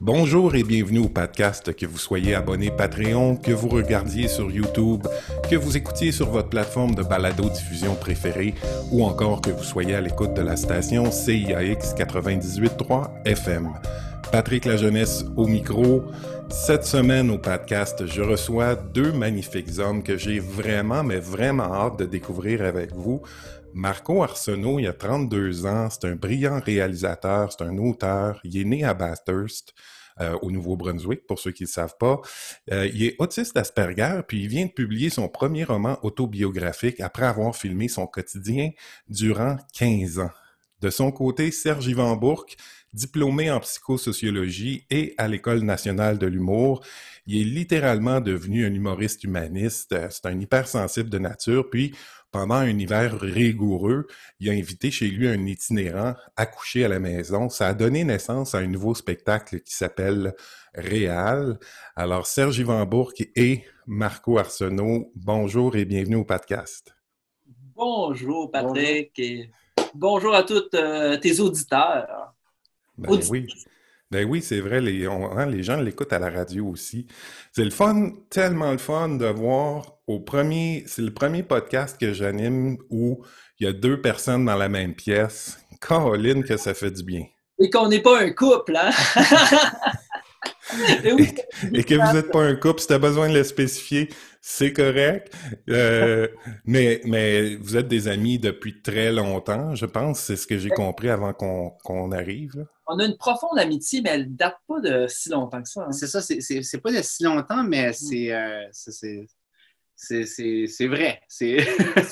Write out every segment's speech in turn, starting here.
Bonjour et bienvenue au podcast, que vous soyez abonné Patreon, que vous regardiez sur YouTube, que vous écoutiez sur votre plateforme de balado-diffusion préférée ou encore que vous soyez à l'écoute de la station CIAX 98.3 FM. Patrick La Jeunesse au micro. Cette semaine au podcast, je reçois deux magnifiques hommes que j'ai vraiment, mais vraiment hâte de découvrir avec vous. Marco Arsenault, il a 32 ans, c'est un brillant réalisateur, c'est un auteur, il est né à Bathurst. Euh, au Nouveau-Brunswick, pour ceux qui ne le savent pas. Euh, il est autiste Asperger, puis il vient de publier son premier roman autobiographique après avoir filmé son quotidien durant 15 ans. De son côté, Serge Yvan Bourque, diplômé en psychosociologie et à l'École nationale de l'humour. Il est littéralement devenu un humoriste humaniste. C'est un hypersensible de nature. Puis, pendant un hiver rigoureux, il a invité chez lui un itinérant à coucher à la maison. Ça a donné naissance à un nouveau spectacle qui s'appelle Réal. Alors, Serge Yvan Bourque et Marco Arsenault, bonjour et bienvenue au podcast. Bonjour, Patrick. Bonjour, et bonjour à tous euh, tes auditeurs. Ben oui. Ben oui, c'est vrai, les, hein, les gens l'écoutent à la radio aussi. C'est le fun, tellement le fun de voir au premier, c'est le premier podcast que j'anime où il y a deux personnes dans la même pièce. Caroline, que ça fait du bien. Et qu'on n'est pas un couple, hein? et, que vous n'êtes pas un couple, si tu as besoin de le spécifier, c'est correct. Euh, mais, mais vous êtes des amis depuis très longtemps, je pense. C'est ce que j'ai compris avant qu'on arrive. On a une profonde amitié, mais elle ne date pas de si longtemps que ça. Hein. C'est ça, c'est pas de si longtemps, mais c'est euh, c'est vrai. C'est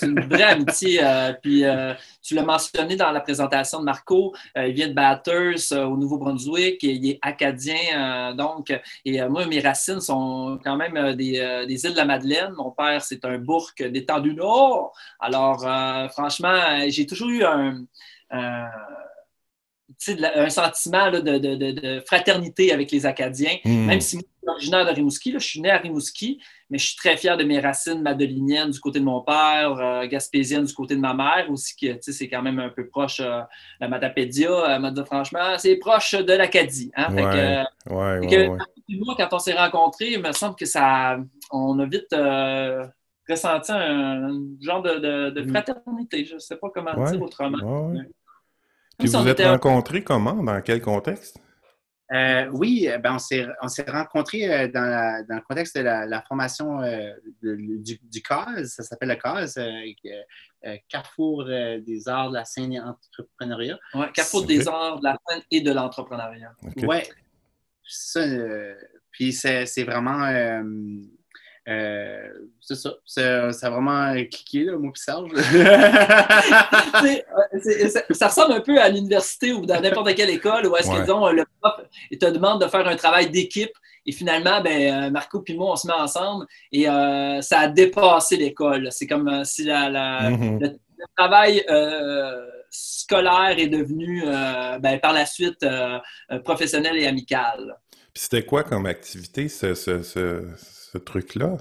une vraie amitié. Euh, puis euh, tu l'as mentionné dans la présentation de Marco. Euh, il vient de Bathurst au Nouveau-Brunswick et il est acadien. donc, et moi, mes racines sont quand même des, des, îles de la Madeleine. Mon père, c'est un bourg d'État du Nord. Alors, franchement, j'ai toujours eu un un sentiment de, de, de, fraternité avec les Acadiens, hmm. même si moi, je suis originaire de Rimouski, là, je suis né à Rimouski, mais je suis très fier de mes racines madeliniennes du côté de mon père, euh, gaspésienne du côté de ma mère aussi, qui c'est quand même un peu proche, euh, la Matapédia, euh, m'a dit franchement, c'est proche de l'Acadie. Hein? moi, quand on s'est rencontrés, il me semble que ça, on a vite ressenti un, genre de, hmm. fraternité, je ne sais pas comment dire autrement. Puis vous êtes rencontrés comment? Dans quel contexte? Euh, oui, ben on s'est rencontrés euh, dans, dans, le contexte de la, formation euh, du, du, CAS, ça s'appelle le CAS, Carrefour des arts de la scène et entrepreneuriat. Oui, Carrefour des arts de la scène et de l'entrepreneuriat. Oui, puis c'est vraiment euh, c'est ça. Ça, a vraiment cliqué, là, moi puis Serge. Euh, ça ressemble un peu à l'université ou dans n'importe quelle école où est-ce que, disons, le prof te demande de faire un travail d'équipe et finalement, ben, euh, Marco et moi, on se met ensemble et ça a dépassé l'école. C'est comme si la, mm-hmm. le, travail scolaire est devenu, ben, par la suite, professionnel et amical. Puis c'était quoi comme activité, ce truc-là?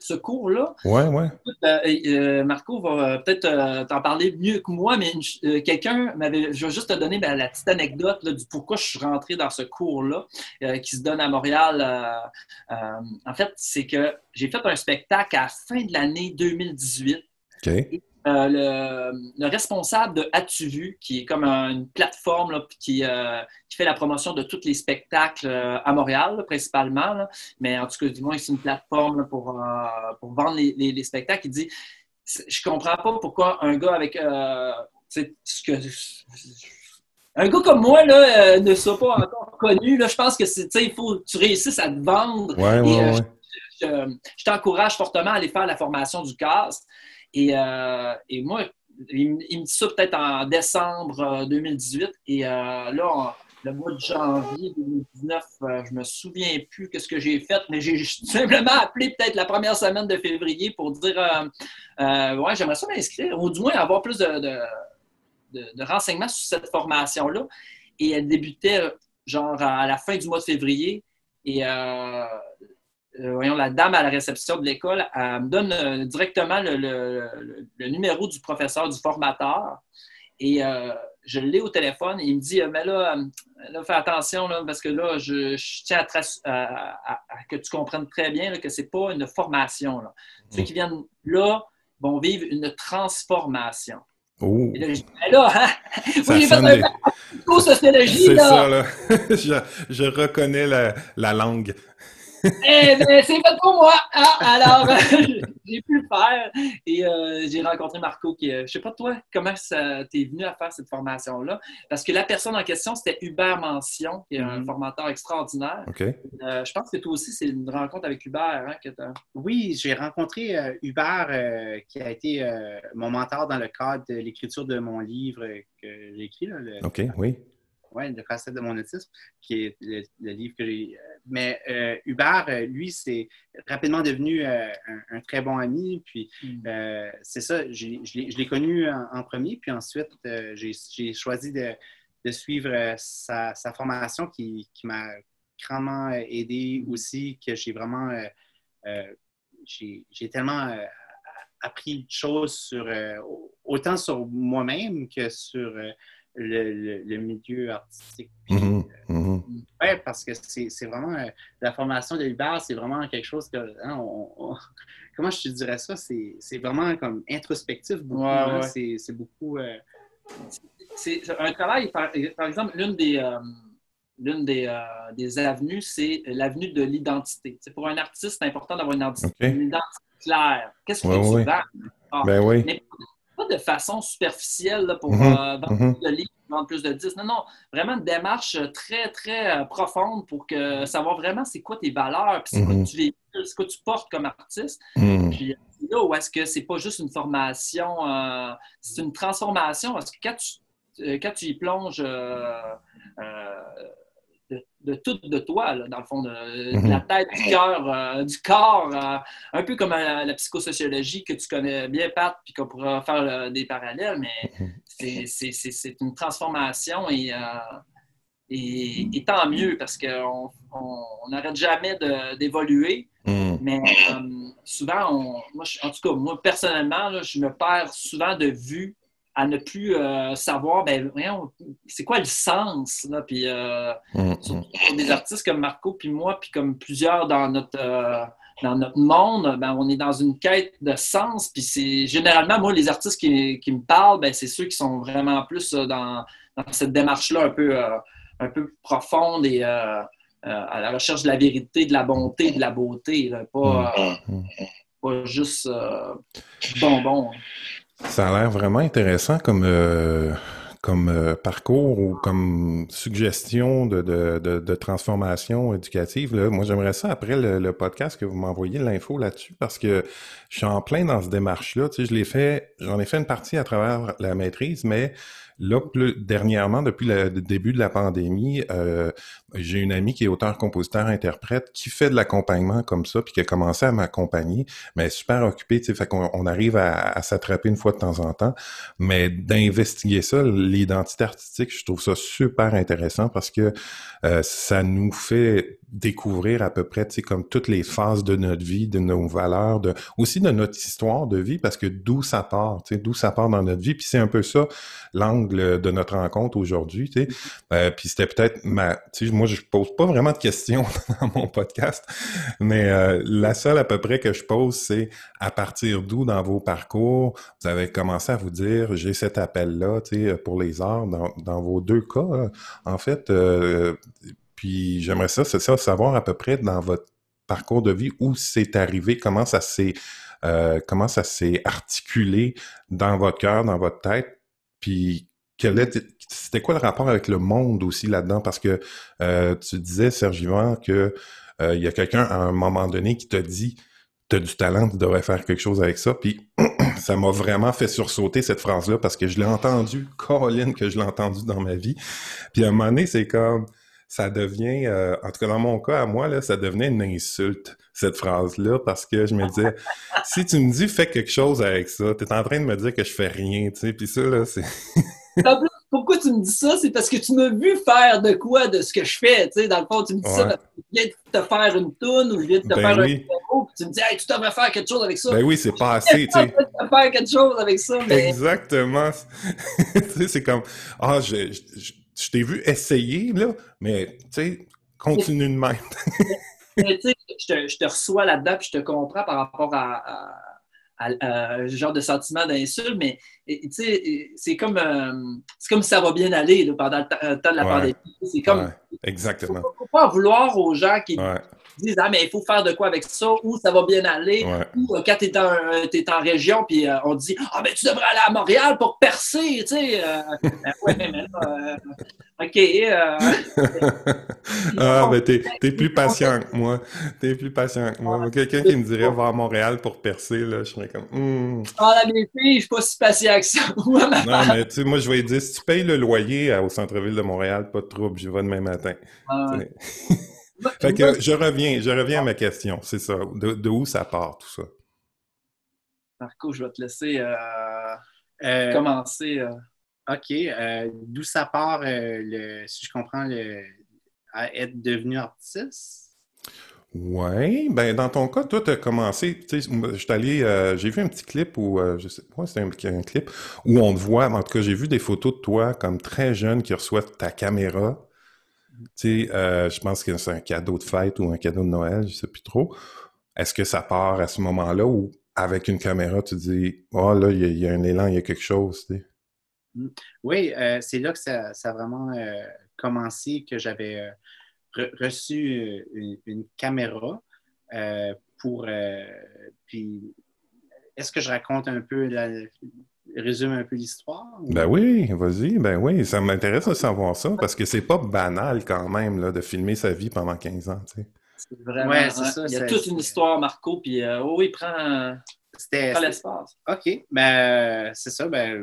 ce cours-là? Oui, oui. Euh, euh, Marco va euh, peut-être t'en parler mieux que moi, mais quelqu'un m'avait. Je vais juste te donner ben, la petite anecdote du pourquoi je suis rentré dans ce cours-là qui se donne à Montréal. en fait, c'est que j'ai fait un spectacle à la fin de l'année 2018. OK. Euh, le, responsable de As-tu vu, qui est comme une plateforme qui, euh, qui, fait la promotion de tous les spectacles euh, à Montréal, principalement, mais en tout cas, du moins, c'est une plateforme pour, pour vendre les, spectacles. Il dit Je comprends pas pourquoi un gars avec. ce que, un gars comme moi là, ne soit pas encore connu. Là, je pense que il faut que tu réussisses à te vendre. je, t'encourage fortement à aller faire la formation du CAS. Et, euh, et moi, il, me dit ça peut-être en décembre 2018. Euh, et euh, là, le mois de janvier 2019, je me souviens plus ce que j'ai fait, mais j'ai simplement appelé peut-être la première semaine de février pour dire Ouais, j'aimerais ça m'inscrire, ou du moins avoir plus de, de, renseignements sur cette formation-là. Et elle débutait genre à la fin du mois de février. Et euh, voyons, la dame à la réception de l'école, elle me donne euh, directement le, numéro du professeur, du formateur. Et euh, je l'ai au téléphone et il me dit Mais là, fais attention parce que là, je, tiens à, que tu comprennes très bien que ce n'est pas une formation. Ceux qui viennent là vont vivre une transformation. Oh. Et là, je dis, là, hein? oui, un sociologie, C'est ça, là. je, je, reconnais la, la langue. Eh ben, c'est fait pour moi. Ah, alors, j'ai pu le faire. Et euh, j'ai rencontré Marco qui, euh, je sais pas toi, comment tu es venu à faire cette formation-là? Parce que la personne en question, c'était Hubert Mention, qui est un mm-hmm. formateur extraordinaire. Euh, je pense que toi aussi, c'est une rencontre avec Hubert. Hein, que oui, j'ai rencontré Hubert, qui a été mon mentor dans le cadre de l'écriture de mon livre que j'ai écrit. OK, oui oui, le facette de mon autisme, qui est le, livre que j'ai. Euh, mais euh, Hubert, euh, lui, c'est rapidement devenu un, très bon ami. Puis mm. c'est ça, je l'ai connu en, premier, puis ensuite, j'ai choisi de, suivre sa, formation qui, m'a grandement aidé aussi, que j'ai vraiment. j'ai tellement appris de choses sur, autant sur moi-même que sur le, milieu artistique. Mm-hmm, euh, mm-hmm. Oui, parce que c'est vraiment euh, la formation de Hubert, c'est vraiment quelque chose que. Hein, comment je te dirais ça? C'est vraiment comme introspectif. Hein, c'est beaucoup. Euh, c'est un travail, par, exemple, l'une des. L'une des, des, avenues, c'est l'avenue de l'identité. Pour un artiste, c'est important d'avoir une, identité claire. Qu'est-ce que tu vends? ben oui de façon superficielle pour mhm. euh, vendre mhm. plus de livres, vendre plus de disques. Non, non, vraiment une démarche très, très euh, profonde pour que savoir vraiment c'est quoi tes valeurs, puis c'est quoi, mhm. tu c'est quoi tu portes comme artiste. Puis là où est-ce que c'est pas juste une formation, euh, c'est une transformation. Parce que quand tu, quand tu y plonges de, tout de toi, dans le fond, de, la mhm. tête, du cœur, euh, du corps, euh, un peu comme euh, la psychosociologie que tu connais bien, Pat, puis qu'on pourra faire des parallèles, mais mhm. c'est une transformation et, et, tant mieux parce qu'on n'arrête jamais d'évoluer. Mhm. Mais souvent, moi, en tout cas, moi personnellement, je me perds souvent de vue à ne plus euh, savoir, ben, c'est quoi le sens? Là? Puis, euh, mm, mm. des artistes comme Marco, puis moi, puis comme plusieurs dans notre, euh, dans notre monde, ben, on est dans une quête de sens. Puis c'est généralement, moi, les artistes qui, qui me parlent, ben, c'est ceux qui sont vraiment plus dans, dans cette démarche-là un peu, un peu profonde et à la recherche de la vérité, de la bonté, de la beauté. pas, mm, pas juste bonbon. Ça a l'air vraiment intéressant comme, euh, comme euh, parcours ou comme suggestion de, de, de, transformation éducative. Là. Moi, j'aimerais ça après le, podcast que vous m'envoyez l'info là-dessus parce que je suis en plein dans ce démarche-là. Tu sais, je l'ai fait, j'en ai fait une partie à travers la maîtrise, mais Là, plus, dernièrement, depuis le début de la pandémie, euh, j'ai une amie qui est auteur, compositeur, interprète, qui fait de l'accompagnement comme ça, puis qui a commencé à m'accompagner, mais elle est super occupée, tu sais, fait qu'on on arrive à, s'attraper une fois de temps en temps, mais d'investiguer ça, l'identité artistique, je trouve ça super intéressant parce que euh, ça nous fait découvrir à peu près, tu sais, comme toutes les phases de notre vie, de nos valeurs, de aussi de notre histoire de vie, parce que d'où ça part, tu sais, d'où ça part dans notre vie, puis c'est un peu ça l'angle de notre rencontre aujourd'hui, tu sais. Euh, puis c'était peut-être ma, tu sais, moi je pose pas vraiment de questions dans mon podcast, mais euh, la seule à peu près que je pose, c'est à partir d'où dans vos parcours vous avez commencé à vous dire j'ai cet appel-là, tu sais, pour les arts dans, vos deux cas, en fait. Euh, puis j'aimerais ça, c'est ça, savoir à peu près dans votre parcours de vie où c'est arrivé, comment ça s'est comment ça s'est articulé dans votre cœur, dans votre tête, puis c'était quoi le rapport avec le monde aussi là-dedans? Parce que euh, tu disais, Serge Yvan, que euh, y a quelqu'un à un moment donné qui t'a dit tu as du talent, tu devrais faire quelque chose avec ça. Puis ça m'a vraiment fait sursauter cette phrase-là parce que je l'ai entendu, Caroline, que je l'ai entendu dans ma vie. Puis à un moment donné, c'est comme ça devient, euh, en tout cas dans mon cas, à moi, là, ça devenait une insulte, cette phrase-là, parce que je me disais, si tu me dis fais quelque chose avec ça, tu es en train de me dire que je fais rien, tu sais, puis ça, là, c'est... pourquoi tu me dis ça? C'est parce que tu m'as vu faire de quoi de ce que je fais. Tu sais, dans le fond, tu me dis ça parce que je viens de te faire une toune ou je viens de te Ben faire oui. un numéro, puis tu me dis, hey, tu devrais faire quelque chose avec ça. Ben oui, c'est pas assez, tu sais. Faire quelque chose avec ça, mais Exactement. tu sais, c'est comme, ah, je, je, je- je t'ai vu essayer, là, mais, tu sais, continue de même. Mais tu sais, je te, je te reçois là-dedans, puis je te comprends par rapport à, à- ce genre de sentiment d'insulte, mais tu sais, c'est comme, euh, comme ça va bien aller là, pendant le temps, le temps de la Ouais. pandémie. C'est comme, Ouais, exactement. faut, faut pas vouloir aux gens qui Ouais, disent Ah, mais il faut faire de quoi avec ça, ou ça va bien aller, ouais. ou euh, quand tu es, en région, puis euh, on te dit Ah, mais tu devrais aller à Montréal pour percer, tu sais. euh, ben ouais, mais là, euh, OK. euh, ah, ben t'es, t'es plus patient que moi. T'es plus patient que moi. Quelqu'un qui me dirait va à Montréal pour percer, là, je serais comme, Hmm. ah, la filles, je suis pas si patient que ça. Non, mais tu sais, moi, je vais dire, si tu payes le loyer euh, au centre-ville de Montréal, pas de trouble, j'y vais demain matin. euh, Fait que je reviens, je reviens à ma question, c'est ça. De, de où ça part, tout ça? Marco, je vais te laisser euh, Euh, commencer. euh. OK. euh, D'où ça part, euh, le, si je comprends, le, à être devenu artiste? Ouais, ben dans ton cas, toi, tu as commencé, tu sais, moi, je suis allé, euh, j'ai vu un petit clip où, euh, je sais pas, c'était un, un clip où on te voit, en tout cas, j'ai vu des photos de toi comme très jeune qui reçoit ta caméra. Tu sais, euh, je pense que c'est un cadeau de fête ou un cadeau de Noël, je sais plus trop. Est-ce que ça part à ce moment-là où, avec une caméra, tu dis, oh là, il y, a- un élan, il y a quelque chose, sais? Oui, euh, c'est là que ça, a vraiment euh, commencé, que j'avais re- reçu une, une caméra pour. puis, est-ce que je raconte un peu, la, résume un peu l'histoire? ou- Ben oui, vas-y, ben oui, ça m'intéresse de savoir ça, parce que c'est pas banal quand même, là, de filmer sa vie pendant 15 ans, tu sais. C'est vraiment. Ouais, c'est ça, Il y a c'est- toute une histoire, Marco, puis euh, oh oui, prends, l'espace. OK. Ben, c'est ça. Ben,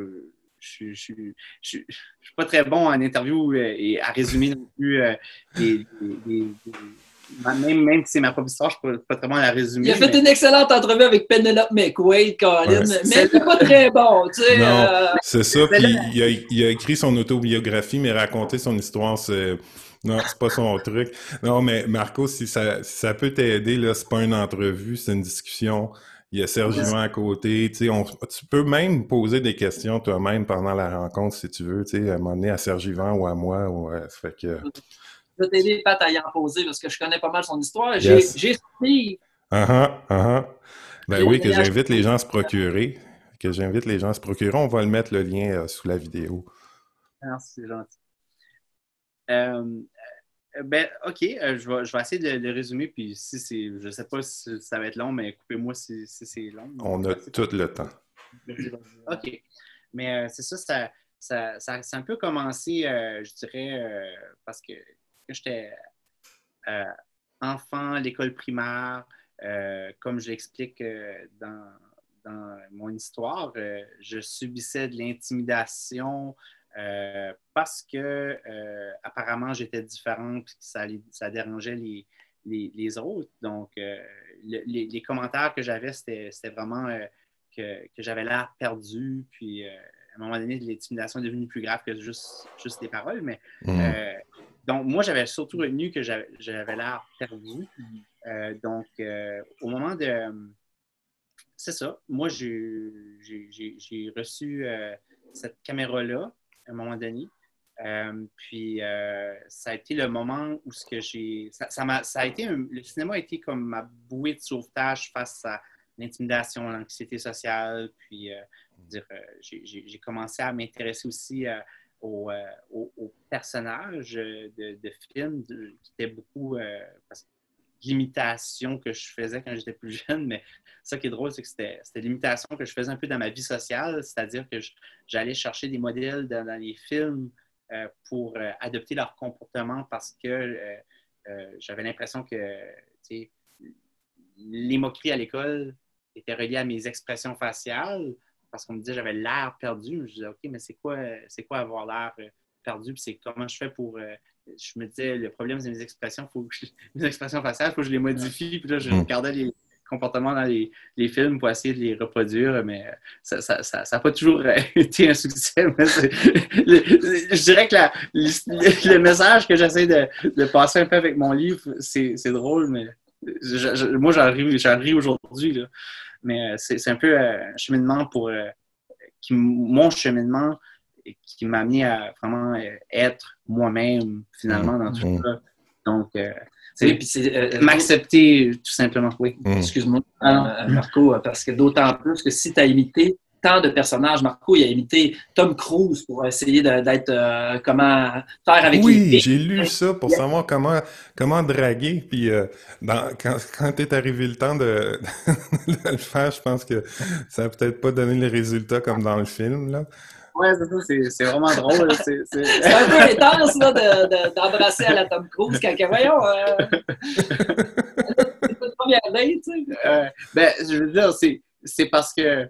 je suis- je suis je suis- je suis pas très bon en interview euh, et à résumer non plus euh, des- des- des- des- même, même si c'est ma propre histoire, je ne suis pas, à la résumer. Il a fait mais- une excellente entrevue avec Penelope McQuaid, Colin, Ouais. mais C'est- pas très bon, tu sais. Non. euh, C'est ça, puis il a, il a écrit son autobiographie, mais raconter son histoire, c'est... Non, c'est pas son truc. Non, mais Marco, si ça, si ça peut t'aider, là, c'est pas une entrevue, c'est une discussion. Il y a Serge. Yvan à côté, tu sais, on- tu peux même poser des questions toi-même pendant la rencontre, si tu veux, tu sais, à un moment donné, à Serge Yvan ou à moi, ou, euh, ça fait que... Je vais t'aider, Pat, à y en poser parce que je connais pas mal son histoire. Yes. J'ai. Ah ah, ah ah. Ben oui, que j'invite les gens à se procurer. Que j'invite les gens à se procurer. On va le mettre le lien euh, sous la vidéo. Merci, c'est gentil. Euh, ben, OK, euh, je, vais, je vais essayer de le résumer, puis si c'est, je sais pas si ça va être long, mais coupez-moi si, si c'est long. On a tout le temps. OK. Mais c'est ça, ça, ça, ça, ça a un peu commencé, je dirais, parce que quand j'étais euh, enfant, à l'école primaire, euh, comme je l'explique euh, dans, dans mon histoire, euh, je subissais de l'intimidation parce que apparemment j'étais différente et que ça, ça dérangeait les, les, les autres. Donc, le- les, les commentaires que j'avais, c'était vraiment que, que j'avais l'air perdu. Puis, à un moment donné, l'intimidation est devenue plus grave que juste, juste des paroles. Mais Mm. euh, donc, moi, j'avais surtout retenu que j'avais l'air perdu. Euh, donc, euh, au moment de. C'est ça. Moi, j'ai reçu euh, cette caméra-là à un moment donné. Euh, puis, euh, ça a été le moment où ce que j'ai. Ça, ça, m'a- ça a été un- le cinéma a été comme ma bouée de sauvetage face à l'intimidation, l'anxiété sociale. Puis, euh, dire, euh, j'ai- commencé à m'intéresser aussi euh, aux, euh, personnages de, de films qui étaient beaucoup euh, l'imitation que je faisais quand j'étais plus jeune, mais ça qui est drôle, c'est que c'était l'imitation que je faisais un peu dans ma vie sociale, c'est-à-dire que j'allais chercher des modèles dans, les films euh, pour euh, adopter leur comportement parce que euh, euh, j'avais l'impression que les moqueries à l'école étaient reliées à mes expressions faciales parce qu'on me disait que j'avais l'air perdu. Je disais, OK, mais c'est quoi, c'est quoi avoir l'air euh, perdu? Puis c'est comment je fais pour. euh, je me disais, le problème, c'est mes expressions. Faut que je- mes expressions faciales, il faut que je les modifie. Puis là, je Mm. regardais les comportements dans les, films pour essayer de les reproduire, mais ça n'a ça, pas toujours été un succès. je dirais que le, message que j'essaie de, passer un peu avec mon livre, c'est drôle, mais moi, j'en ris, aujourd'hui. Mais c'est un peu un cheminement pour qui, mon cheminement qui m'a amené à vraiment être moi-même, finalement, dans tout mmh. ça. Donc, euh, euh, m'accepter tout simplement. Oui. Mm. Excuse-moi, euh, Marco, parce que d'autant plus que si tu as imité tant de personnages, Marco, il a imité Tom Cruise pour essayer d'être comment faire avec Oui, j'ai lu ça pour savoir comment, comment draguer. Puis quand, quand est arrivé le temps de, de, le faire, je pense que ça n'a peut-être pas donné les résultats comme dans le film. Là. Ouais, c'est c'est vraiment drôle. C'est un peu intense d'embrasser à la Tom Cruise quand, voyons, euh, c'est première date, tu sais. Euh, ben, je veux dire, c'est parce que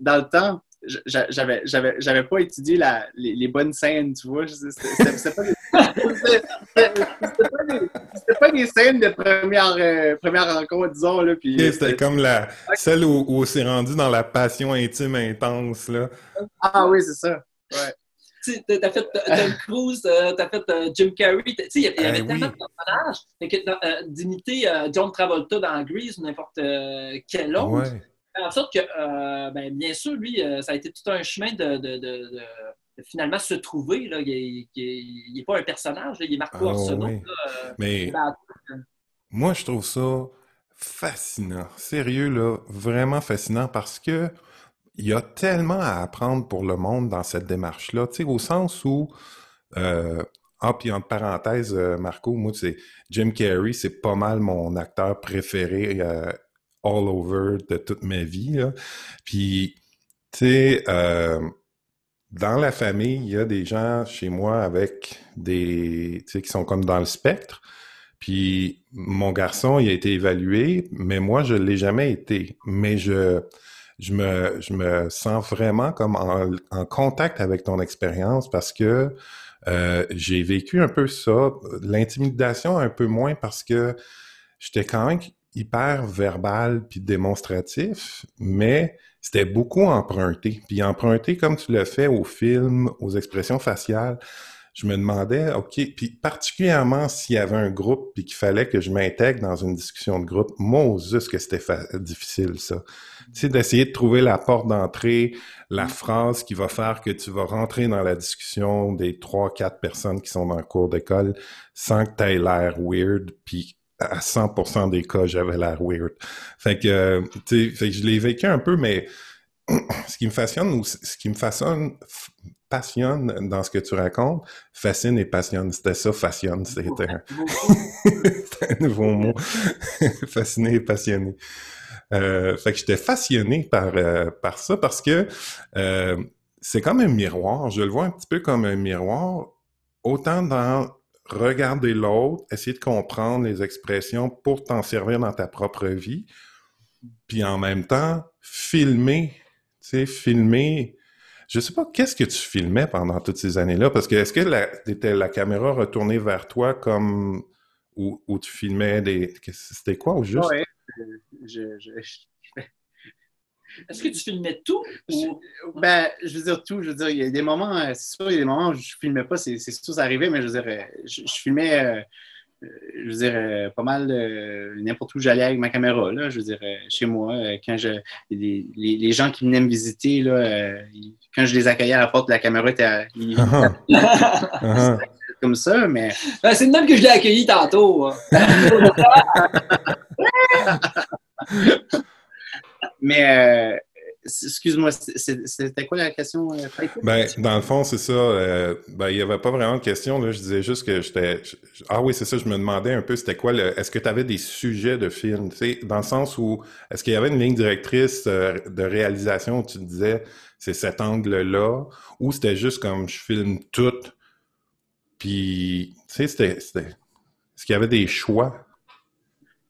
dans le temps, j'avais j'avais pas étudié la, les, les, bonnes scènes, tu vois. C'était pas, pas, des scènes de première, euh, première rencontre, disons. Là, puis, c'était comme la, celle où, où c'est rendu dans la passion intime intense. Là. Ah oui, c'est ça. Ouais. Tu as fait Tom Cruise, euh, tu as fait euh, Jim Carrey. Tu sais, il y avait tellement de personnages. D'imiter John Travolta dans Grease ou n'importe quel autre. Ouais en sorte que, euh, ben, bien sûr, lui, euh, ça a été tout un chemin de, finalement se trouver. Là. Il n'est pas un personnage, il est Marco ah, Arsenault. Euh, Mais moi, je trouve ça fascinant. Sérieux, là, vraiment fascinant parce que il y a tellement à apprendre pour le monde dans cette démarche-là. Tu sais, au sens où ah, puis entre parenthèses, Marco, moi, c'est Jim Carrey, c'est pas mal mon acteur préféré all over de toute ma vie. Puis, tu sais, euh, dans la famille, il y a des gens chez moi avec des, tu sais, qui sont comme dans le spectre. Puis mon garçon, il a été évalué, mais moi, je ne l'ai jamais été. Mais je, je, me, je me sens vraiment comme en, en contact avec ton expérience parce que euh, j'ai vécu un peu ça, l'intimidation un peu moins parce que j'étais quand même hyper verbal puis démonstratif, mais c'était beaucoup emprunté. Puis emprunté comme tu l'as fait au film, aux expressions faciales. Je me demandais, OK, puis particulièrement s'il y avait un groupe puis qu'il fallait que je m'intègre dans une discussion de groupe, Moses, que c'était difficile, ça. Tu sais, d'essayer de trouver la porte d'entrée, la phrase qui va faire que tu vas rentrer dans la discussion des trois, quatre personnes qui sont dans le cours d'école sans que tu l'air weird, puis à 100% des cas, j'avais l'air weird. Fait que, tu sais, je l'ai vécu un peu, mais ce qui me fascine ou ce qui me façonne, passionne dans ce que tu racontes, fascine et passionne. C'était ça, fascine. C'était un... un nouveau mot. Fasciné et passionné. Euh, fait que j'étais fasciné par, euh, par ça parce que euh, c'est comme un miroir. Je le vois un petit peu comme un miroir, autant dans regarder l'autre, essayer de comprendre les expressions pour t'en servir dans ta propre vie, puis en même temps, filmer, tu sais, filmer. Je sais pas, qu'est-ce que tu filmais pendant toutes ces années-là? Parce que est-ce que la, la caméra retournée vers toi comme où, tu filmais des. C'était quoi au juste? Ouais, je, est-ce que tu filmais tout? Ben, je veux dire tout. Je veux dire, il y a des moments, euh, c'est sûr, il y a des moments où je filmais pas, c'est sûr, ça arrivait, mais je veux dire, euh, je, filmais, euh, je veux dire, pas mal n'importe où j'allais avec ma caméra, là, je veux dire, chez moi, quand je, les, les, gens qui venaient me visiter, là, quand je les accueillais à la porte, la caméra était uh-huh. Uh-huh. comme ça, mais... Ben, c'est le même que je l'ai accueilli tantôt. Hein. Mais euh, excuse-moi, c'était quoi la question? Euh, ben, dans le fond, c'est ça. Euh, ben, il n'y avait pas vraiment de question. Là. Je disais juste que j'étais. Ah oui, c'est ça. Je me demandais un peu, c'était quoi le. Est-ce que tu avais des sujets de film? Tu sais, dans le sens où est-ce qu'il y avait une ligne directrice de réalisation où tu disais c'est cet angle-là, ou c'était juste comme je filme tout, puis tu sais, c'était. Est-ce qu'il y avait des choix?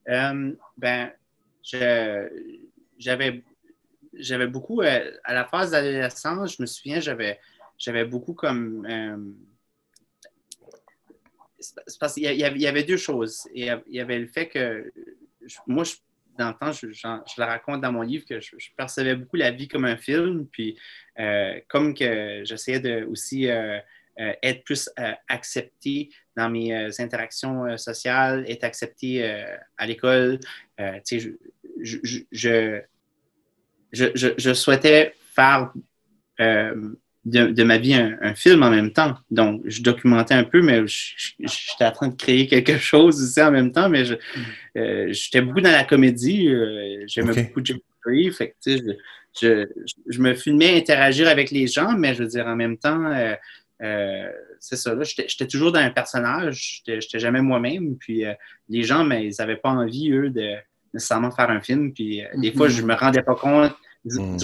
ben, je j'avais j'avais beaucoup, euh, à la phase d'adolescence, je me souviens, j'avais, j'avais beaucoup comme. Euh, parce qu'il y, avait deux choses. Il y avait le fait que moi, dans le temps, je, la raconte dans mon livre, que je, percevais beaucoup la vie comme un film, puis comme que j'essayais de aussi être plus accepté dans mes interactions sociales, être accepté à l'école. tu sais, je, je, souhaitais faire de, ma vie un, film en même temps. Donc, je documentais un peu, mais j'étais en train de créer quelque chose aussi en même temps. Mais euh, j'étais beaucoup dans la comédie. Euh, j'aimais beaucoup Jim Carrey. Fait je, me filmais interagir avec les gens, mais je veux dire, en même temps, euh, c'est ça. J'étais toujours dans un personnage. J'étais jamais moi-même. Puis les gens, mais ils n'avaient pas envie, eux, de nécessairement faire un film. Puis des fois, je me rendais pas compte. Je, mm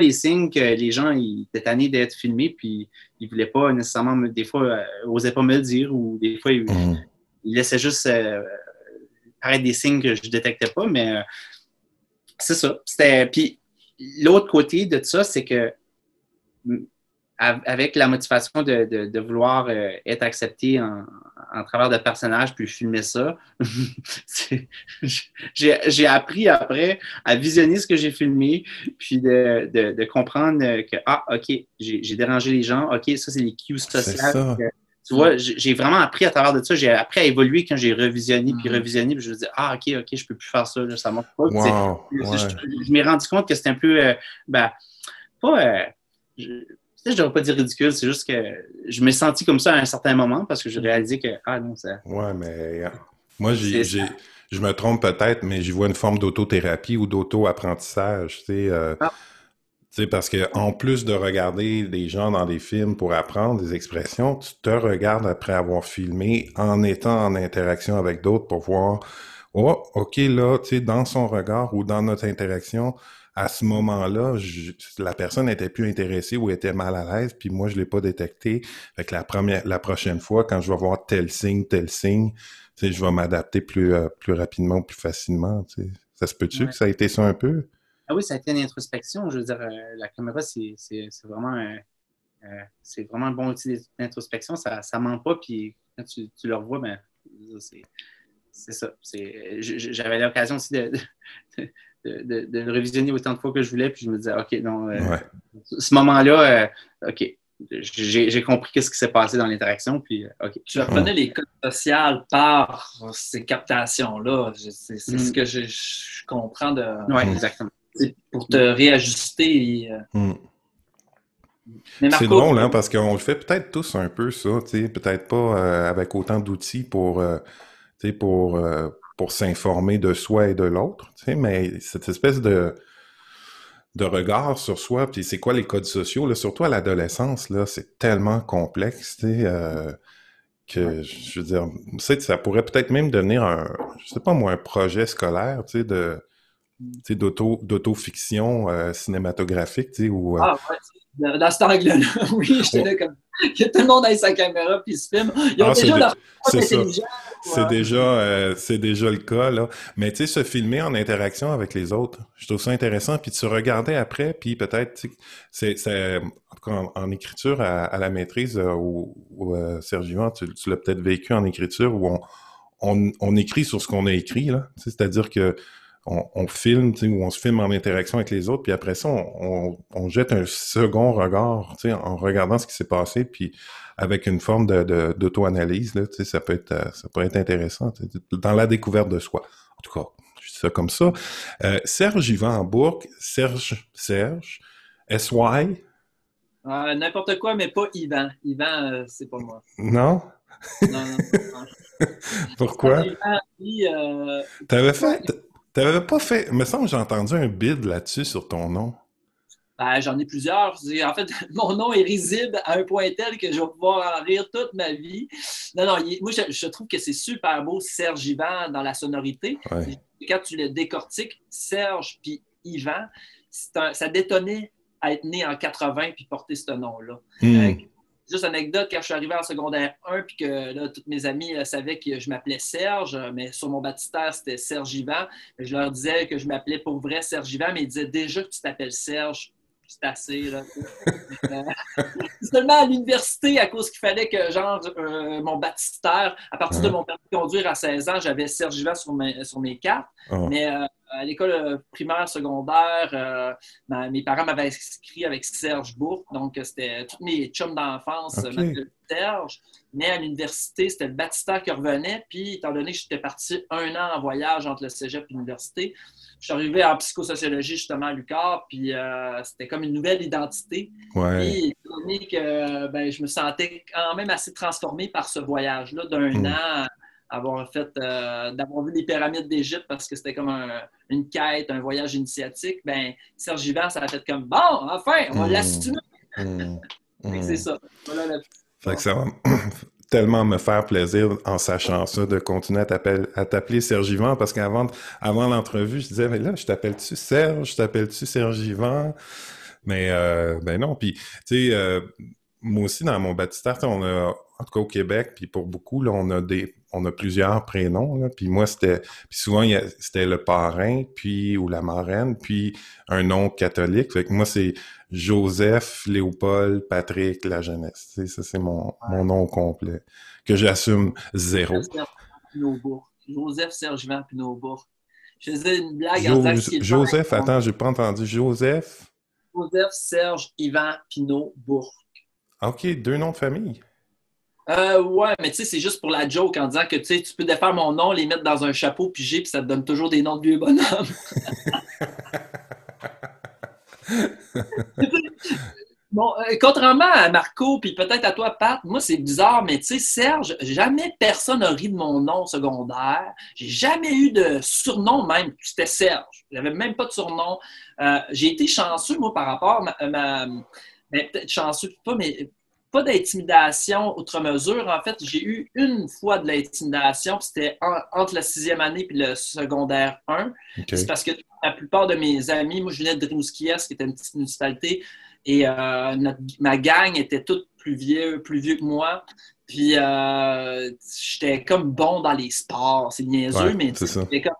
les signes que les gens ils étaient tannés d'être filmés, puis ils voulaient pas nécessairement, des fois, euh, osaient pas me le dire, ou des fois, ils, mm. laissaient juste euh, paraître des signes que je détectais pas, mais euh, c'est ça. Puis l'autre côté de ça, c'est que avec la motivation de, vouloir euh, être accepté en, travers de personnages, puis filmer ça, j'ai appris après à visionner ce que j'ai filmé, puis de, comprendre que, ah, OK, j'ai dérangé les gens, OK, ça, c'est les cues sociales. Tu vois, j'ai vraiment appris à travers de ça. J'ai appris à évoluer quand j'ai revisionné, puis mm-hmm. revisionné, puis je me dis, ah, OK, OK, je peux plus faire ça, ça marche pas. Je, m'ai rendu compte que c'était un peu, euh, ben, pas. Euh, je ne devrais pas dire ridicule, c'est juste que je me senti comme ça à un certain moment parce que j'ai réalisé que, ah non, ça. Ouais, mais moi, j'ai, je me trompe peut-être, mais j'y vois une forme d'autothérapie ou d'auto-apprentissage. Tu sais, euh, ah. parce que en plus de regarder des gens dans des films pour apprendre des expressions, tu te regardes après avoir filmé en étant en interaction avec d'autres pour voir, oh, OK, là, tu sais, dans son regard ou dans notre interaction, à ce moment-là, la personne était plus intéressée ou était mal à l'aise, puis moi, je l'ai pas détecté. Fait que la première, la prochaine fois, quand je vais voir tel signe, tel signe, je vais m'adapter plus, euh, plus rapidement, plus facilement. Ça se peut-tu que ça a été ça un peu? Ah oui, ça a été une introspection. Je veux dire, euh, la caméra, c'est vraiment, un, euh, c'est vraiment un bon outil d'introspection. Ça ne ment pas, puis quand tu, tu le revois, ben, c'est ça. J'avais l'occasion aussi de, de, le révisionner autant de fois que je voulais, puis je me disais, OK, non, euh, ce moment-là, euh, OK, j'ai compris qu'est-ce qui s'est passé dans l'interaction, puis euh, OK. Tu reconnais les codes sociaux par ces captations-là. C'est ce mm. que je, comprends de. Oui, exactement. Pour te réajuster. Mm. C'est drôle, hein, parce qu'on le fait peut-être tous un peu, ça, peut-être pas avec autant d'outils pour, pour, pour s'informer de soi et de l'autre, tu sais, mais cette espèce de, de regard sur soi, puis c'est quoi les codes sociaux, là, surtout à l'adolescence, là, c'est tellement complexe, tu sais, euh, que, je veux dire, ça pourrait peut-être même devenir un, je sais pas moi, un projet scolaire, tu sais, de, d'auto, d'auto-fiction euh, cinématographique, tu sais, ou... Euh, ah, ouais, dans cet angle-là, oui, j'étais là comme... tout le monde a sa caméra puis se filme. Ils ont ah, déjà leur c'est déjà, euh, c'est déjà le cas, là. Mais tu sais, se filmer en interaction avec les autres, je trouve ça intéressant. Puis de se regarder après, puis peut-être, c'est, en, en, écriture à, la maîtrise, euh, ou, euh, Sergio, tu, tu l'as peut-être vécu en écriture, où on, on, on écrit sur ce qu'on a écrit, là. C'est-à-dire que on, on, filme, ou on se filme en interaction avec les autres, puis après ça, on, on, jette un second regard, en regardant ce qui s'est passé, puis avec une forme de, d'auto-analyse, là, ça peut être, euh, ça peut être intéressant, dans la découverte de soi. En tout cas, je dis ça comme ça. Euh, Serge Yvan en Bourg, Serge, Serge, SY. Euh, n'importe quoi, mais pas Yvan. Yvan, euh, c'est pas moi. Non? Non, non. Pourquoi? T'avais fait, T'avais pas fait. Il me semble que j'ai entendu un bid là-dessus sur ton nom. Ben, j'en ai plusieurs. En fait, mon nom est risible à un point tel que je vais pouvoir en rire toute ma vie. Non, non, moi, je, trouve que c'est super beau, Serge Yvan, dans la sonorité. Quand tu le décortiques, Serge puis Yvan, ça détonnait à être né en 80 puis porter ce nom-là. Hmm. Euh, Juste anecdote, quand je suis arrivé en secondaire 1, puis que là, toutes mes amis savaient que je m'appelais Serge, mais sur mon baptistère, c'était Serge Yvan. Je leur disais que je m'appelais pour vrai Serge Yvan, mais ils disaient déjà que tu t'appelles Serge. C'est assez, là. c'est seulement à l'université, à cause qu'il fallait que, genre, euh, mon baptistère, à partir de mon permis de conduire à 16 ans, j'avais Serge Yvan sur mes, sur mes cartes. Oh. Mais euh, à l'école euh, primaire, secondaire, euh, mes parents m'avaient inscrit avec Serge Bourque, donc c'était tous mes chums d'enfance Serge. Mais à l'université, c'était le baptistère qui revenait, puis étant donné que j'étais parti un an en voyage entre le cégep et l'université, je suis arrivé en psychosociologie justement à l'UQAR, puis c'était comme une nouvelle identité. Puis, étant donné que ben, je me sentais quand même assez transformé par ce voyage-là d'un hmm. an avoir fait, euh, d'avoir vu les pyramides d'Égypte parce que c'était comme une quête, un voyage initiatique, ben Serge Yvan, ça a fait comme bon, enfin, on va mmh. l'assumer. Mmh. c'est ça. fait que ça va tellement me faire plaisir en sachant ça de continuer à t'appeler Serge Yvan parce qu'avant avant, l'entrevue, je disais, mais là, je t'appelle-tu Serge, je t'appelle-tu Serge Yvan? Mais euh, ben non, puis tu sais, euh, moi aussi, dans mon baptistère, on a, en tout cas au Québec, puis pour beaucoup, là, on a des on a plusieurs prénoms. Puis moi, c'était. Puis souvent, c'était le parrain, puis ou la marraine, puis un nom catholique. Fait que moi, c'est Joseph, Léopold, Patrick, la jeunesse. ça, c'est mon, mon nom complet. Que j'assume zéro. Joseph Serge Van Pinotbourg. Je faisais une blague en disant que Joseph, attends, j'ai pas entendu. Joseph? Joseph Serge Ivan Pinot Bourg. OK, deux noms de famille. Euh, ouais, mais tu sais, c'est juste pour la joke en disant que tu peux défaire mon nom, les mettre dans un chapeau pigé, puis ça te donne toujours des noms de vieux bonhommes. bon, euh, contrairement à Marco, puis peut-être à toi, Pat, moi, c'est bizarre, mais tu sais, Serge, jamais personne n'a ri de mon nom secondaire. J'ai jamais eu de surnom, même. C'était Serge. J'avais même pas de surnom. Euh, j'ai été chanceux, moi, par rapport à ma. mais peut-être chanceux, pas, mais pas d'intimidation outre mesure. En fait, j'ai eu une fois de l'intimidation, c'était entre la sixième année et le secondaire 1. C'est parce que la plupart de mes amis, moi je venais de Rimouskiès, qui était une petite municipalité, et euh, ma gang était toute plus vieux, plus vieux que moi. Puis euh, j'étais comme bon dans les sports, c'est niaiseux, mais j'étais comme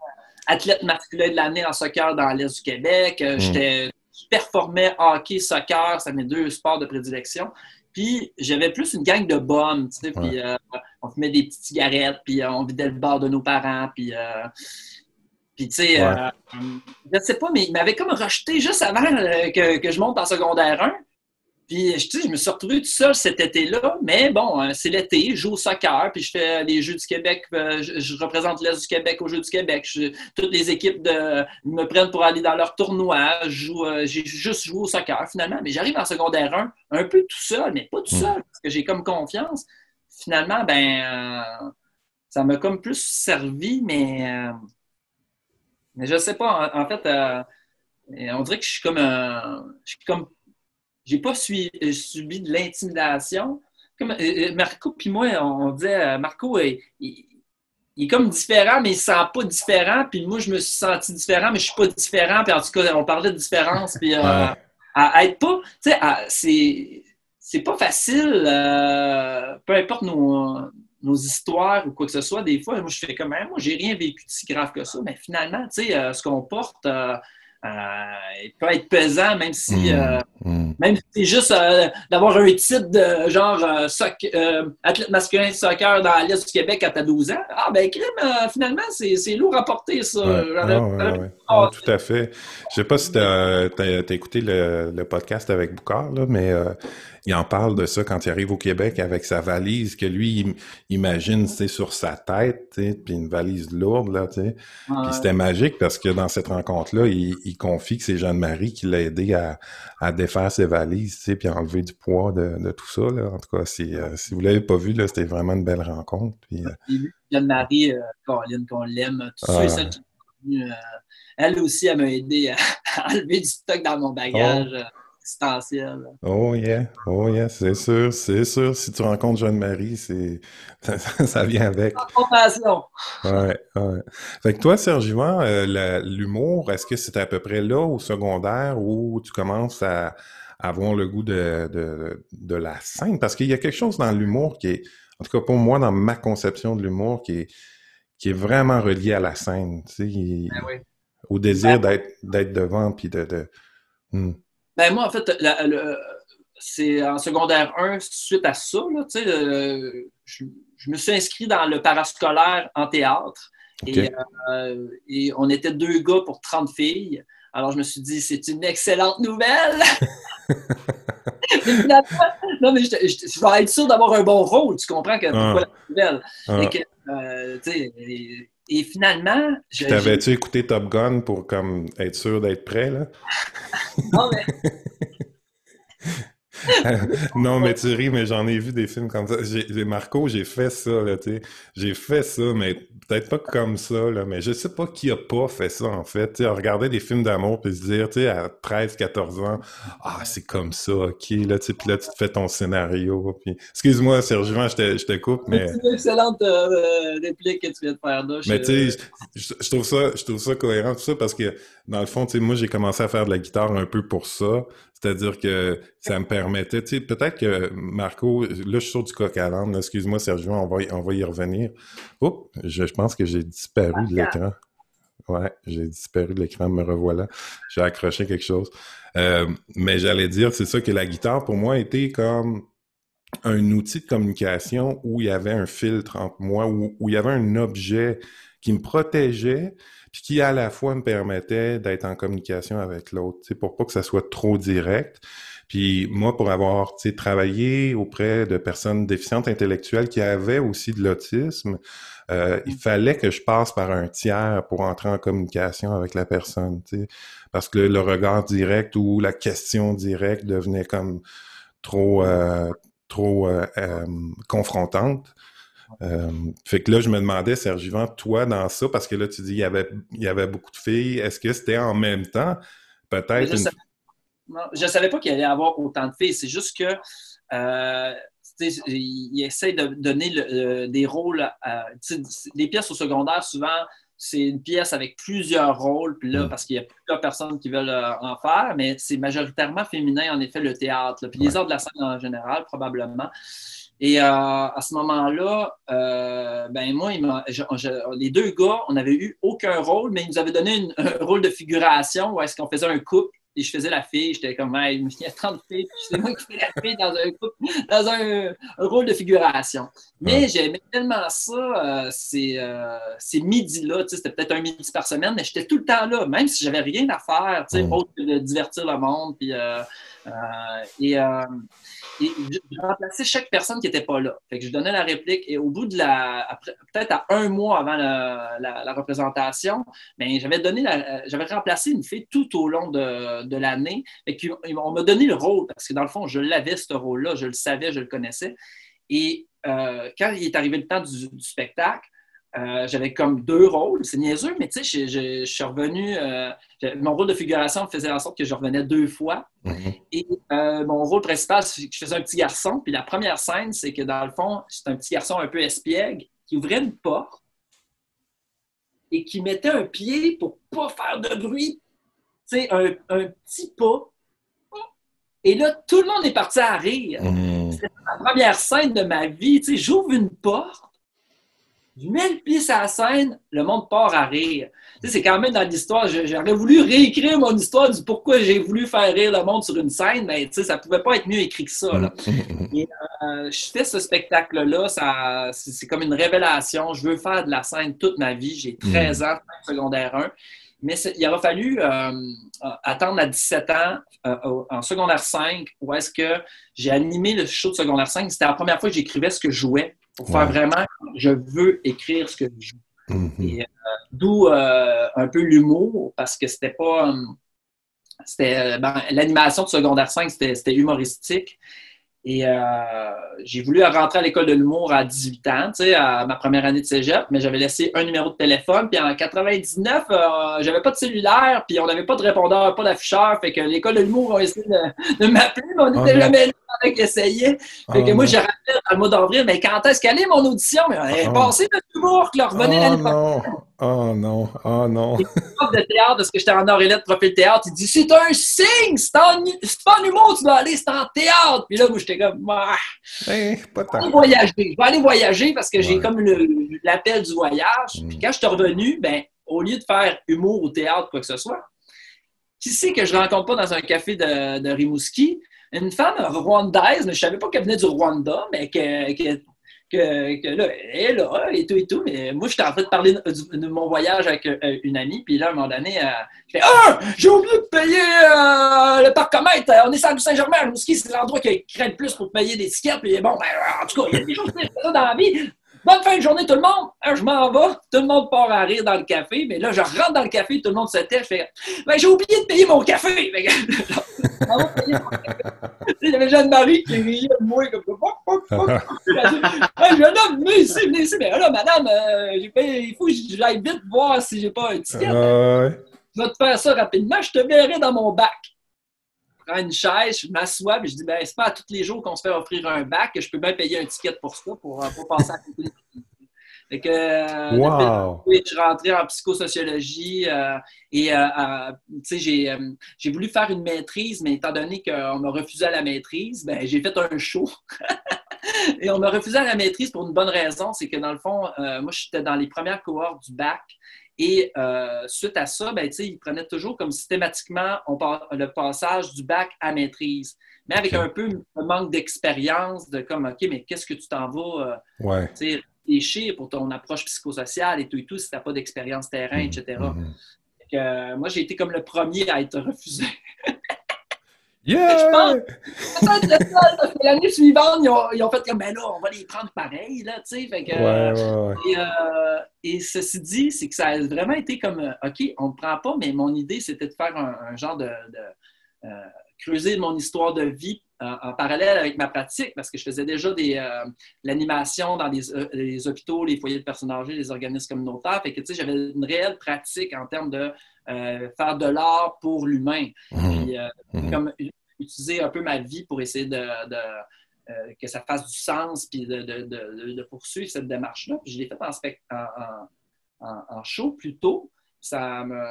athlète masculin de l'année en soccer dans l'Est du Québec. Euh, hmm. J'étais je performais hockey, soccer, ça mes deux sports de prédilection. Puis j'avais plus une gang de bombes, tu sais, puis euh, on fumait des petites cigarettes, puis euh, on vidait le bar de nos parents, puis... Euh, puis, tu sais, je sais pas, mais il m'avait comme rejeté juste avant que, que, je monte en secondaire 1. Puis, je, je me suis retrouvé tout seul cet été-là, mais bon, euh, c'est l'été, je joue au soccer, puis je fais les Jeux du Québec, euh, je, représente l'Est du Québec aux Jeux du Québec. toutes les équipes de, me prennent pour aller dans leur tournoi. Euh, j'ai juste joué au soccer finalement, mais j'arrive en secondaire 1, un peu tout seul, mais pas tout seul, parce que j'ai comme confiance. Finalement, ben, ça m'a comme plus servi, mais, mais je sais pas, en, fait, on dirait que je suis comme, je suis comme j'ai pas euh, subi de l'intimidation. Comme euh, euh, Marco puis moi, on disait, Marco, il, est comme différent, mais il ne se sent pas différent. Puis moi, je me suis senti différent, mais je ne suis pas différent. Puis en tout cas, on parlait de différence. Puis à, être pas, tu sais, c'est, c'est pas facile, peu importe nos, nos, histoires ou quoi que ce soit. Des fois, moi, je fais comme, hein, moi, j'ai rien vécu de si grave que ça. Mais finalement, tu sais, ce qu'on porte, euh, il peut être pesant, même si. Euh, hmm. Même si c'est juste euh, d'avoir un titre de genre athlète masculin de soccer dans l'Est du Québec à ta 12 ans. Ah, ben, crime, finalement, c'est lourd à porter, ça. Ah, tout à fait. Je sais pas si tu as, écouté le, le, podcast avec Boucard, là, mais il en parle de ça quand il arrive au Québec avec sa valise que lui il, imagine c'est sur sa tête puis une valise lourde là tu sais. Puis c'était magique parce que dans cette rencontre là il, confie que c'est Jeanne-Marie qui l'a aidé à, à, défaire ses valises tu sais puis à enlever du poids de, de tout ça là. En tout cas si, euh, si vous l'avez pas vu là c'était vraiment une belle rencontre puis euh, Jeanne-Marie euh, Caroline qu'on l'aime tout ça ah. euh, elle aussi elle m'a aidé à, enlever du stock dans mon bagage oh. Oh yeah, oh yeah, c'est sûr, c'est sûr. Si tu rencontres Jeanne-Marie, c'est ça, vient avec. Compassion. Ouais, ouais. Fait que toi, Serge euh, l'humour, est-ce que c'est à peu près là au secondaire où tu commences à, avoir le goût de, de, la scène? Parce qu'il y a quelque chose dans l'humour qui est, en tout cas pour moi, dans ma conception de l'humour, qui est, qui est vraiment relié à la scène, tu sais, ben au désir ben d'être devant puis de, de hmm. Ben moi, en fait, c'est en secondaire 1, suite à ça, là, euh, je, je, me suis inscrit dans le parascolaire en théâtre. Et, euh, et, on était deux gars pour 30 filles. Alors, je me suis dit, c'est une excellente nouvelle. non, mais je, je, vais être sûr d'avoir un bon rôle. Tu comprends que pourquoi ah. la nouvelle? Ah. Et, que, euh, et, finalement. T'avais-tu écouté Top Gun pour comme, être sûr d'être prêt, là? non, mais. non, mais tu ris, mais j'en ai vu des films comme ça. J'ai, Marco, j'ai fait ça, là, tu sais. J'ai fait ça, mais peut-être pas comme ça, là, mais je sais pas qui a pas fait ça, en fait. Tu sais, regarder des films d'amour puis se dire, tu sais, à 13, 14 ans, ah, c'est comme ça, ok, là, tu sais, puis là, tu te fais ton scénario. Puis... Excuse-moi, Serge, je te, je te coupe, mais. C'est une excellente euh, réplique que tu viens de faire là. Mais tu sais, je, trouve ça, je trouve ça cohérent, tout ça, parce que, dans le fond, tu sais, moi, j'ai commencé à faire de la guitare un peu pour ça. C'est-à-dire que ça me permettait, tu sais, peut-être que Marco, là, je suis sur du coq à l'âne, excuse-moi, Sergio, on va, on va y revenir. Oups, je, pense que j'ai disparu de l'écran. Ouais, j'ai disparu de l'écran, me revoilà. J'ai accroché quelque chose. Euh, mais j'allais dire, c'est ça que la guitare, pour moi, était comme un outil de communication où il y avait un filtre entre moi, où, où il y avait un objet qui me protégeait, puis qui à la fois me permettait d'être en communication avec l'autre, pour pas que ça soit trop direct. Puis moi, pour avoir travaillé auprès de personnes déficientes intellectuelles qui avaient aussi de l'autisme, euh, il fallait que je passe par un tiers pour entrer en communication avec la personne, parce que le regard direct ou la question directe devenait comme trop euh, trop euh, confrontante. Euh, fait que là, je me demandais, Serge Yvan, toi, dans ça, parce que là, tu dis il y avait, il y avait beaucoup de filles, est-ce que c'était en même temps? Peut-être. Je, ne savais pas qu'il allait y avoir autant de filles. C'est juste que. Euh, il essaie de donner le, des rôles. les pièces au secondaire, souvent, c'est une pièce avec plusieurs rôles, puis là, mm. parce qu'il y a plusieurs personnes qui veulent euh, en faire, mais c'est majoritairement féminin, en effet, le théâtre. Puis les arts de la scène en général, probablement. Et euh, à ce moment-là, euh, ben moi, les deux gars, on n'avait eu aucun rôle, mais ils nous avaient donné un rôle de figuration où est-ce qu'on faisait un couple et je faisais la fille. J'étais comme, il y a 30 filles, puis c'est moi qui fais la fille dans un, couple, dans un, rôle de figuration. Mais j'aimais tellement ça, euh, ces, ces midis-là, c'était peut-être un midi par semaine, mais j'étais tout le temps là, même si j'avais rien à faire, mm. autre que de divertir le monde. Puis, et et je remplaçais chaque personne qui n'était pas là. Fait que je donnais la réplique et au bout de la. Peut-être à un mois avant la, représentation, ben, j'avais donné j'avais remplacé une fille tout au long de, de l'année. On m'a donné le rôle parce que dans le fond, je l'avais ce rôle-là, je le savais, je le connaissais. Et euh, quand il est arrivé le temps du spectacle, euh, j'avais comme deux rôles. C'est niaiseux, mais tu sais, je, suis revenu. Euh, mon rôle de figuration faisait en sorte que je revenais deux fois. Mhm. Et euh, mon rôle principal, c'est que je faisais un petit garçon. Puis la première scène, c'est que dans le fond, c'est un petit garçon un peu espiègle qui ouvrait une porte et qui mettait un pied pour pas faire de bruit. Tu sais, un, petit pas. Et là, tout le monde est parti à rire. Mhm. C'était la première scène de ma vie. Tu sais, j'ouvre une porte je mets le pied sur la scène, le monde part à rire. Tu sais, c'est quand même dans l'histoire. J'aurais voulu réécrire mon histoire du pourquoi j'ai voulu faire rire le monde sur une scène, mais tu sais, ça pouvait pas être mieux écrit que ça. Et, euh, je fais ce spectacle-là, c'est comme une révélation. Je veux faire de la scène toute ma vie. J'ai 13 mm. ans, secondaire 1. Mais il aura fallu euh, attendre à 17 ans, euh, en secondaire 5, où est-ce que j'ai animé le show de secondaire 5. C'était la première fois que j'écrivais ce que je jouais pour faire vraiment, je veux écrire ce que je joue. Mm-hmm. Euh, d'où euh, un peu l'humour, parce que c'était pas. Euh, c'était ben, l'animation de secondaire 5, c'était humoristique. Et euh, j'ai voulu rentrer à l'école de l'humour à 18 ans, tu sais, à ma première année de cégep, mais j'avais laissé un numéro de téléphone. Puis en 99, euh, j'avais pas de cellulaire, puis on n'avait pas de répondeur, pas d'afficheur. Fait que l'école de l'humour a essayé de, m'appeler, mais on n'était oh jamais là avec essayer. Fait que oh moi, j'ai rappelé dans le mois d'avril, mais quand est-ce qu'elle est mon audition? Mais elle est oh. passée de l'humour, que leur revenait l'année prochaine. Oh non, oh non. Prof de théâtre, parce que j'étais en profil théâtre, il dit C'est un signe, c'est pas en humour, tu dois aller, c'est en théâtre. Puis là, moi, j'étais comme ah, hey, pas Je vais aller voyager. Je vais aller voyager parce que j'ai comme l'appel du voyage. Mm. Puis quand je suis revenu, ben, au lieu de faire humour ou théâtre, quoi que ce soit, qui sait que je rencontre pas dans un café de, de Rimouski? Une femme rwandaise, mais je ne savais pas qu'elle venait du Rwanda, mais que que, que là, elle est là, et tout et tout, mais moi, j'étais en train de parler de, mon voyage avec euh, une amie, puis là, à un moment donné, euh, je fais Ah, j'ai oublié de payer euh, le parcomètre, on est sur Saint-Germain, c'est l'endroit qui craint le plus pour payer des tickets, puis bon, ben, en tout cas, il y a des choses qui ça dans la vie. Bonne fin de journée, tout le monde. Hein, je m'en vais. Tout le monde part à rire dans le café. Mais là, je rentre dans le café, tout le monde se tait. Je fais ben, J'ai oublié de payer mon café. Il y avait Jeanne-Marie qui riait de moi comme ça. je homme, venez ici, venez ici. Mais là, madame, euh, il faut que j'aille vite voir si j'ai pas un ticket. Je vais te faire ça rapidement. Je te verrai dans mon bac prends une chaise, je m'assois, et je dis ben, c'est pas à tous les jours qu'on se fait offrir un bac, que je peux bien payer un ticket pour ça, pour, euh, pour passer à côté fait que, euh, wow. je suis rentré en psychosociologie euh, et euh, j'ai, j'ai voulu faire une maîtrise, mais étant donné qu'on m'a refusé à la maîtrise, ben, j'ai fait un show. et on m'a refusé à la maîtrise pour une bonne raison, c'est que dans le fond, moi, j'étais dans les premières cohortes du bac. Et suite à ça, ben, ils prenaient toujours comme systématiquement on, le passage du bac à maîtrise. Mais avec un peu un manque d'expérience, de comme, OK, mais qu'est-ce que tu t'en vas ouais réfléchir pour ton approche psychosociale et tout et tout si tu n'as pas d'expérience terrain, mhm. etc. Mhm. Euh, moi, j'ai été comme le premier à être refusé. Yeah! Je pense l'année suivante, ils ont, ils ont, fait comme, ben là, on va les prendre pareil, là, tu sais. ouais, ouais, et, euh, et, ceci dit, c'est que ça a vraiment été comme, euh, OK, on ne prend pas, mais mon idée, c'était de faire un, genre de, creuser mon histoire de vie en, parallèle avec ma pratique, parce que je faisais déjà des, euh, l'animation dans euh, les, hôpitaux, les foyers de personnes âgées, les organismes communautaires. Fait que, tu sais, j'avais une réelle pratique en termes de euh, faire de l'art pour l'humain. Mmh. Mmh. comme utiliser un peu ma vie pour essayer de, que ça fasse du sens, puis de, poursuivre cette démarche-là. Puis je l'ai fait en, en, en, show plus tôt ça me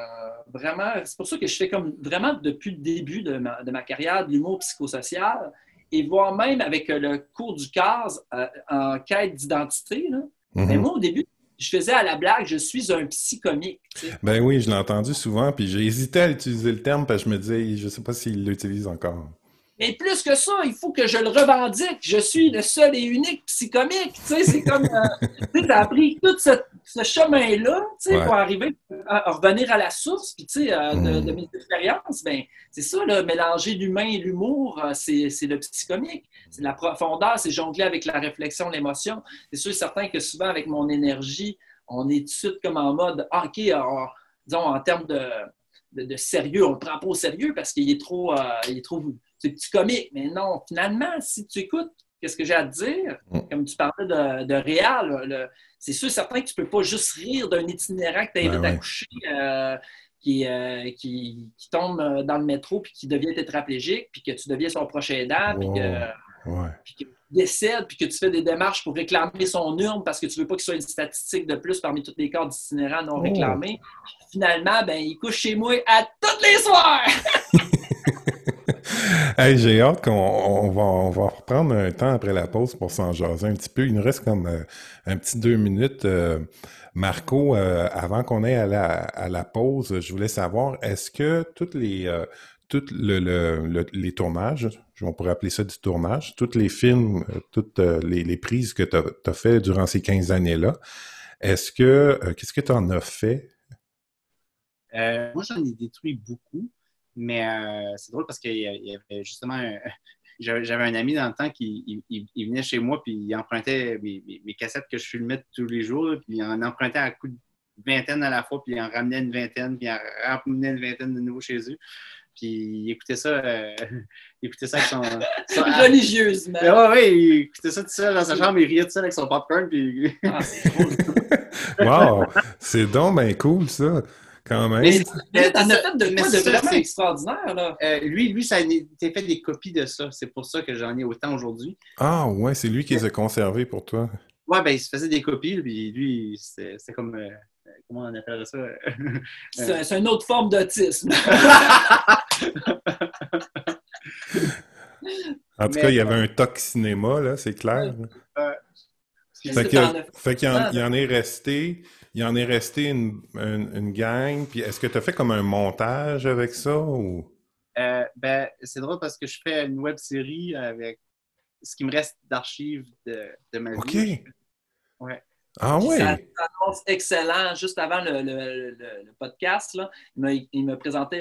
vraiment. C'est pour ça que je fais comme vraiment depuis le début de ma, de ma carrière de l'humour psychosocial et voire même avec le cours du CAS euh, en quête d'identité. Mais mhm. moi, au début, je faisais à la blague, je suis un psychomique. Ben oui, je l'ai entendu souvent, puis j'ai hésité à utiliser le terme parce que je me disais, je ne sais pas s'il l'utilise encore. Mais plus que ça, il faut que je le revendique. Je suis le seul et unique psychomique. Tu sais, c'est comme. Euh, tu as appris tout ce, chemin-là, tu sais, pour arriver à, revenir à la source, puis tu sais, euh, de, de, hmm. mes expériences. Ben, c'est ça, là, mélanger l'humain et l'humour, euh, c'est, le psychomique. C'est la profondeur, c'est jongler avec la réflexion, l'émotion. C'est sûr et certain que souvent, avec mon énergie, on est tout de suite comme en mode, ah, OK, disons, en termes de, de, sérieux, on ne le prend pas au sérieux parce qu'il est trop. il est trop c'est petit comique. Mais non, finalement, si tu écoutes qu'est-ce que j'ai à te dire, mm. comme tu parlais de, de réal, c'est sûr certain que tu ne peux pas juste rire d'un itinérant que tu invites à coucher. Euh, qui, euh, qui, qui, tombe dans le métro puis qui devient tétraplégique, puis que tu deviens son prochain aidant, puis que, qu'il décède, puis que tu fais des démarches pour réclamer son urne parce que tu ne veux pas qu'il soit une statistique de plus parmi tous les corps d'itinérants non oh. réclamés. Finalement, ben, il couche chez moi à tous les soirs! hey, j'ai hâte qu'on va, on va reprendre un temps après la pause pour s'en jaser un petit peu. Il nous reste comme euh, un petit deux minutes. Euh, Marco, euh, avant qu'on aille à la, pause, je voulais savoir, est-ce que toutes les, les tournages, on pourrait appeler ça du tournage, tous les films, toutes les, prises que tu as, fait durant ces 15 années-là, est-ce que, qu'est-ce que tu en as fait? moi, j'en ai détruit beaucoup. Mais euh, c'est drôle parce qu'il y avait justement j'avais un ami dans le temps qui il, venait chez moi puis il empruntait mes, cassettes que je filmais tous les jours, puis il en empruntait à coup de vingtaine à la fois, puis il en ramenait une vingtaine, puis il en ramenait une vingtaine de nouveau chez eux. Puis il écoutait ça, euh, il écoutait ça avec son. Religieusement. Oui, ouais, il écoutait ça tout seul dans sa chambre, il riait tout seul avec son popcorn. Puis... ah, c'est cool. wow! C'est donc bien cool ça. Quand même. Mais, t'en as fait de quoi de vraiment extraordinaire, là? Euh, lui, lui, ça a fait des copies de ça. C'est pour ça que j'en ai autant aujourd'hui. Ah, ouais, c'est lui qui les a conservés pour toi. Ouais, ben, il se faisait des copies, puis lui, c'est comme. Euh, comment on appellerait ça? c'est une autre forme d'autisme. en tout cas, il y avait un toc cinéma, là, c'est clair. Euh, fait qu'il y en est resté il en est resté une, une, gang. Puis est-ce que tu as fait comme un montage avec ça ou? Euh, ben, c'est drôle parce que je fais une web série avec ce qui me reste d'archives de, de, ma OK. vie. Ouais. Ah ouais. Ça annonce excellent. Juste avant le, le- le- le podcast, là, il, m'a-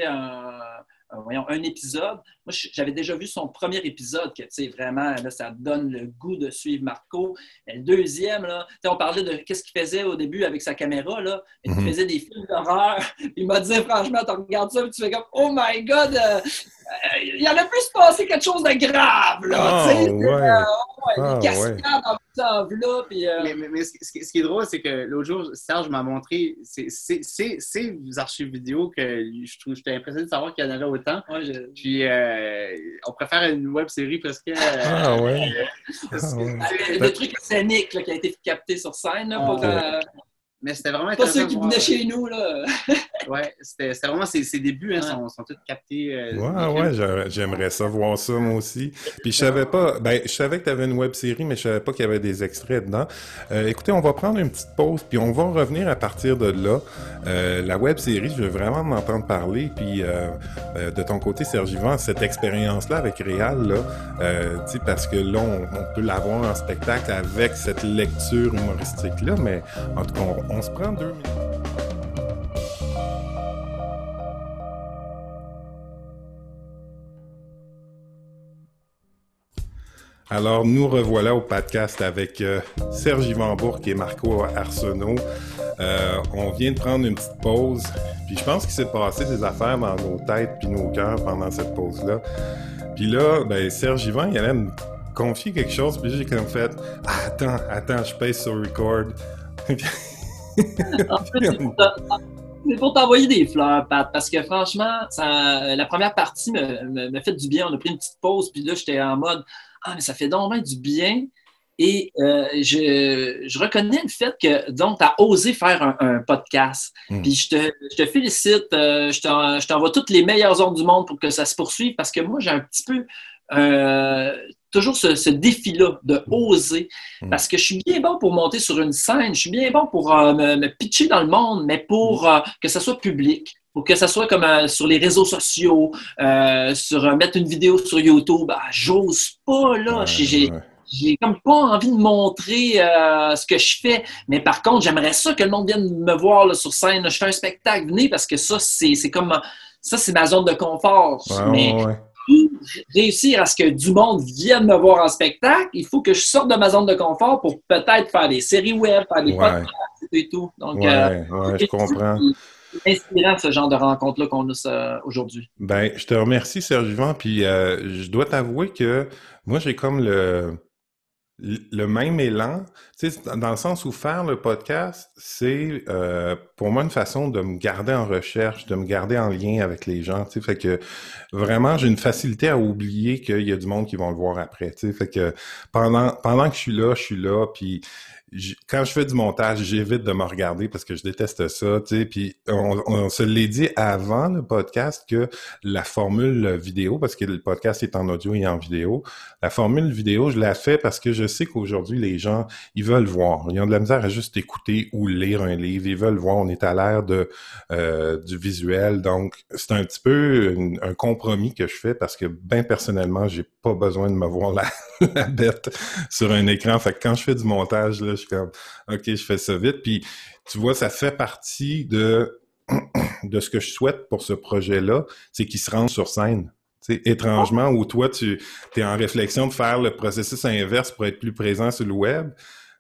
un, un- voyons, un épisode. Moi, j'avais déjà vu son premier épisode, que tu sais, vraiment, là, ça donne le goût de suivre Marco. Mais le deuxième, là, tu sais, on parlait de qu'est-ce qu'il faisait au début avec sa caméra. Là, il Mhm. faisait des films d'horreur. Il m'a dit, franchement, tu regardes ça, puis tu fais comme, oh my God, euh, euh, il en a pu se passer quelque chose de grave. Là, tu sais. ouais. Euh, ouais, en en là, puis. euh, Mais, mais- mais ce, ce qui ce qui est drôle, c'est que l'autre jour, Serge m'a montré ces, archives vidéo que je trouve j'étais impressionné de savoir qu'il y en avait autant. ouais, je- Puis euh, on préfère une web série presque. euh, Ah ouais. parce que, Ah ouais. Le, le truc scénique là, qui a été capté sur scène, là, pour, Ah, euh, Mais c'était vraiment pas ceux qui venaient chez nous. Là. Ouais, c'était c'était vraiment ses, ses débuts, hein, Ouais. sont, sont tous captés. euh, Ouais, ouais, j'aimerais ça voir ça moi aussi. Puis je savais pas, ben je savais que tu avais une web série, mais je savais pas qu'il y avait des extraits dedans. Euh, écoutez, on va prendre une petite pause, puis on va revenir à partir de là. Euh, la web série, je veux vraiment m'entendre parler. Puis euh, euh, de ton côté, Serge Yvan, cette expérience-là avec Réal, là, euh, tu sais, parce que là, on, on peut l'avoir en spectacle avec cette lecture humoristique-là, mais en tout cas, on, on se prend deux minutes. Alors, nous revoilà au podcast avec euh, Serge Yvan Bourque et Marco Arsenault. Euh, on vient de prendre une petite pause, puis je pense qu'il s'est passé des affaires dans nos têtes puis nos cœurs pendant cette pause-là. Puis là, ben, Serge Yvan, il allait me confier quelque chose, puis j'ai comme fait « Ah, Attends, attends, je pèse sur record. En fait, c'est pour t'envoyer des fleurs, Pat, parce que franchement, ça, la première partie me- fait du bien. On a pris une petite pause, puis là, j'étais en mode Ah, mais ça fait donc bien du bien. Et euh, je, je reconnais le fait que, donc, tu as osé faire un, un podcast. Mm. Puis je te, je te félicite. euh, je t'en- je t'envoie toutes les meilleures ordres du monde pour que ça se poursuive parce que moi, j'ai un petit peu euh, toujours ce, ce défi-là de oser. Mm. Parce que je suis bien bon pour monter sur une scène, je suis bien bon pour euh, me, me pitcher dans le monde, mais pour euh, que ça soit public. Pour que ça soit comme euh, sur les réseaux sociaux, sur mettre une vidéo sur YouTube, ah, j'ose pas là. J'ai- comme pas envie de montrer euh, ce que je fais, mais par contre, j'aimerais ça que le monde vienne me voir là, sur scène. Je fais un spectacle, venez parce que ça, c'est c'est comme ça, c'est ma zone de confort. Ouais, mais ouais, ouais. Pour réussir à ce que du monde vienne me voir en spectacle, il faut que je sorte de ma zone de confort pour peut-être faire des séries web, faire des Ouais. podcasts et tout. Donc, euh, Ouais, je comprends. c'est inspirant ce genre de rencontre-là qu'on a aujourd'hui. Ben, je te remercie, Serge Yvan, puis euh, je dois t'avouer que moi, j'ai comme le, le même élan, dans le sens où faire le podcast, c'est euh, pour moi une façon de me garder en recherche, de me garder en lien avec les gens, tu sais, fait que vraiment, j'ai une facilité à oublier qu'il y a du monde qui vont le voir après, tu sais, fait que pendant, pendant que je suis là, je suis là, puis quand je fais du montage, j'évite de me regarder parce que je déteste ça, tu sais, puis on, on se l'est dit avant le podcast que la formule vidéo, parce que le podcast est en audio et en vidéo, la formule vidéo, je la fais parce que je sais qu'aujourd'hui, les gens, ils veulent voir. Ils ont de la misère à juste écouter ou lire un livre. Ils veulent voir. On est à l'ère euh, du visuel. Donc, c'est un petit peu un compromis que je fais parce que, ben personnellement, j'ai pas besoin de me voir la, bête sur un écran. Fait que quand je fais du montage, là, je suis comme, OK, je fais ça vite. Puis, tu vois, ça fait partie de de ce que je souhaite pour ce projet-là, c'est qu'il se rende sur scène. Étrangement, où toi, tu es en réflexion de faire le processus inverse pour être plus présent sur le web.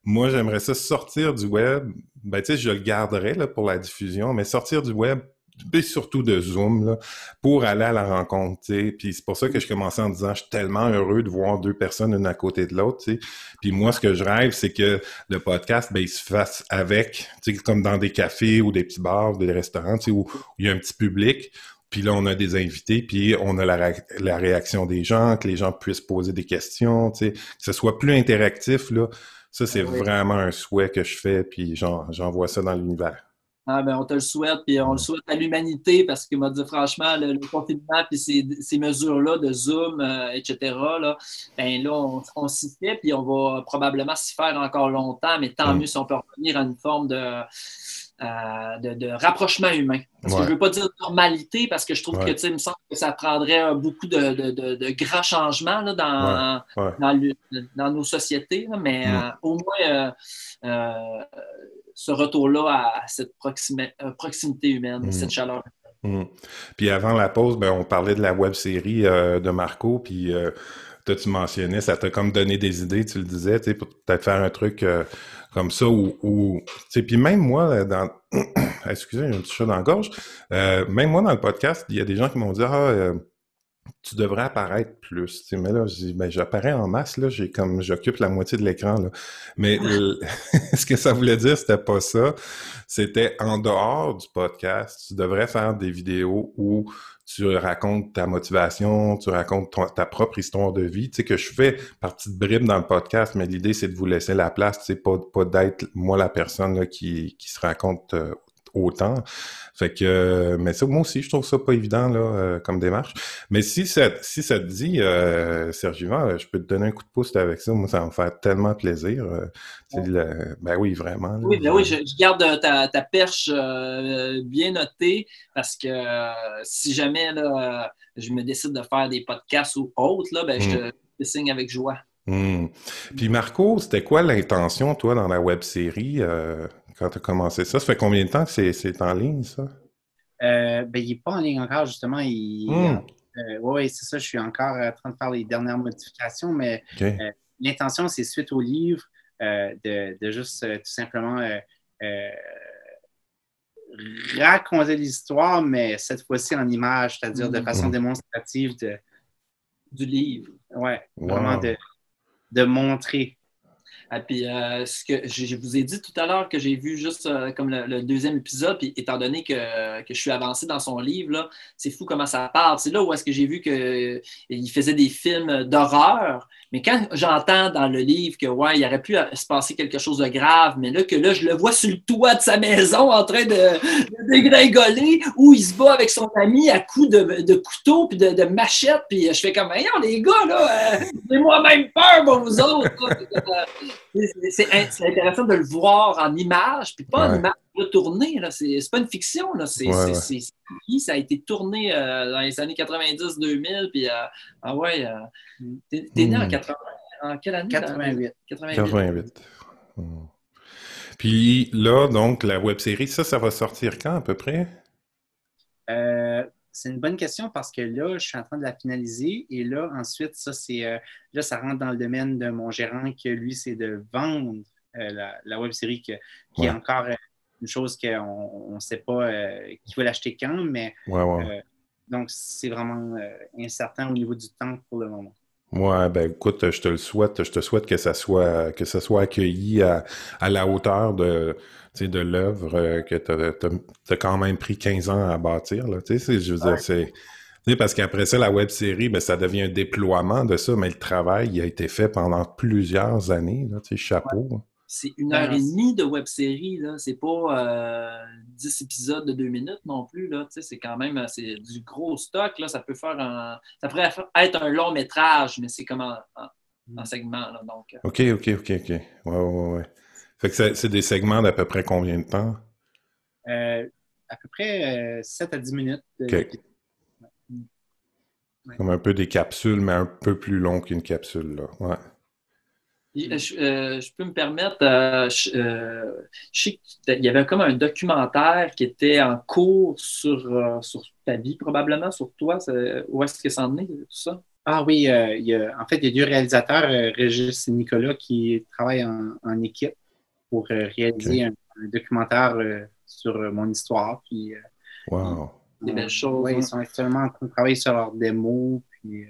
Moi, j'aimerais ça sortir du web. Ben, tu sais, je le garderai là, pour la diffusion, mais sortir du web, et surtout de Zoom, là, pour aller à la rencontre. tu sais. Puis c'est pour ça que je commençais en disant, je suis tellement heureux de voir deux personnes une à côté de l'autre. Puis moi, ce que je rêve, c'est que le podcast, ben, il se fasse avec, comme dans des cafés ou des petits bars, des restaurants, où, où il y a un petit public. Puis là, on a des invités, puis on a la, la réaction des gens, que les gens puissent poser des questions, que ce soit plus interactif, là. Ça, c'est Oui. vraiment un souhait que je fais, puis j'en- j'envoie ça dans l'univers. Ah, ben, on te le souhaite, puis on le souhaite à l'humanité parce qu'il m'a dit franchement, le, le confinement puis ces, ces mesures-là de Zoom, euh, etc., là, ben là, on, on s'y fait, puis on va probablement s'y faire encore longtemps, mais tant Mm. mieux si on peut revenir à une forme de, de, rapprochement humain. Parce que je ne veux pas dire normalité, parce que je trouve que, tu sais, il me semble que ça prendrait beaucoup de, grands changements dans, dans, nos sociétés, mais mm. au moins ce retour-là à cette proximité humaine, mm. cette chaleur. Mm. Puis avant la pause, ben, on parlait de la web série de Marco, puis toi, tu mentionnais, ça t'a comme donné des idées, tu le disais, tu sais, pour peut-être faire un truc euh, comme ça ou, ou puis même moi, dans, excusez, j'ai un petit chat dans la gorge, euh, même moi dans le podcast, il y a des gens qui m'ont dit, ah, euh, tu devrais apparaître plus. Mais là, je dis, ben, j'apparais en masse, là, j'ai comme, j'occupe la moitié de l'écran, là. Mais ce que ça voulait dire, c'était pas ça. C'était en dehors du podcast, tu devrais faire des vidéos où tu racontes ta motivation, tu racontes ta propre histoire de vie, tu sais, que je fais par petites bribes dans le podcast, mais l'idée, c'est de vous laisser la place, sais, pas, pas d'être moi la personne là, qui, qui se raconte euh, autant. Fait que, euh, mais ça, moi aussi, je trouve ça pas évident là, euh, comme démarche. Mais si ça, si ça te dit, euh, Sergivant, je peux te donner un coup de pouce avec ça. Moi, ça va me faire tellement plaisir. ben oui, vraiment. oui, ben oui, je, garde ta, ta perche bien notée parce que si jamais là, je me décide de faire des podcasts ou autres, là, ben, je hmm. te signe avec joie. Hmm. Puis Marco, c'était quoi l'intention, toi, dans la web série? Quand tu as commencé ça? Ça fait combien de temps que c'est en ligne, ça? Euh, ben, il n'est pas en ligne encore, justement. oui, hmm. euh, c'est ça. Je suis encore en train de faire les dernières modifications, mais euh, l'intention, c'est suite au livre de, juste tout simplement raconter l'histoire, mais cette fois-ci en image, c'est-à-dire de hmm. façon démonstrative de, du livre. Oui, vraiment de, de montrer ah, puis, euh, ce que je, vous ai dit tout à l'heure que j'ai vu juste euh, comme le, deuxième épisode, puis étant donné que, je suis avancé dans son livre, c'est fou comment ça parle. C'est là où est-ce que j'ai vu qu'il euh, faisait des films d'horreur. Mais quand j'entends dans le livre que ouais, il aurait pu se passer quelque chose de grave, mais là que là, je le vois sur le toit de sa maison en train de, dégringoler, où il se bat avec son ami à coups de, couteau puis de, machette, puis je fais comme, hey, les gars, là, j'ai moi-même peur pour vous autres. C'est intéressant de le voir en image, puis pas en image retournée. C'est pas une fiction. Là. C'est, ça a été tourné euh, dans les années 90-2000. Puis, euh, ah ouais, euh, t'es, né en, 80, hmm. en quelle année? 88. 88. Hmm. Puis là, donc, la web série, ça, ça va sortir quand à peu près? C'est une bonne question parce que là, je suis en train de la finaliser et là, ensuite, ça, c'est euh, là, ça rentre dans le domaine de mon gérant que lui, c'est de vendre euh, la, web série qui est encore euh, une chose qu'on ne sait pas qui va l'acheter quand, mais donc c'est vraiment incertain au niveau du temps pour le moment. Ouais, ben écoute, je te le souhaite, je te souhaite que ça soit que ça soit accueilli à, à la hauteur de de l'œuvre euh, que tu as, quand même pris 15 ans à bâtir. Là, je veux dire, c'est. Parce qu'après ça, la web série, ben, ça devient un déploiement de ça, mais le travail a été fait pendant plusieurs années. Là, chapeau. C'est une heure et demie de web série, là. C'est pas euh, 10 épisodes de deux minutes non plus. Là. C'est quand même euh, c'est du gros stock. Là. Ça peut faire un. Ça pourrait être un long métrage, mais c'est comme un, mm. segment. Là, donc. Euh. OK, OK, OK, OK. Ouais, ouais, ouais. Fait que c'est des segments d'à peu près combien de temps? Euh, à peu près 7 à 10 minutes. Comme un peu des capsules, mais un peu plus long qu'une capsule. Là. Ouais. Euh, je, peux me permettre, euh, je, sais qu'il y avait comme un documentaire qui était en cours sur, sur ta vie, probablement, sur toi. Où est-ce que ça en est, tout ça? Ah oui, il y a, en fait, il y a deux réalisateurs, Régis et Nicolas, qui travaillent en, équipe pour réaliser un, documentaire sur mon histoire. Puis, wow. Des belles choses. ils sont actuellement en train de travailler sur leur démo. Puis,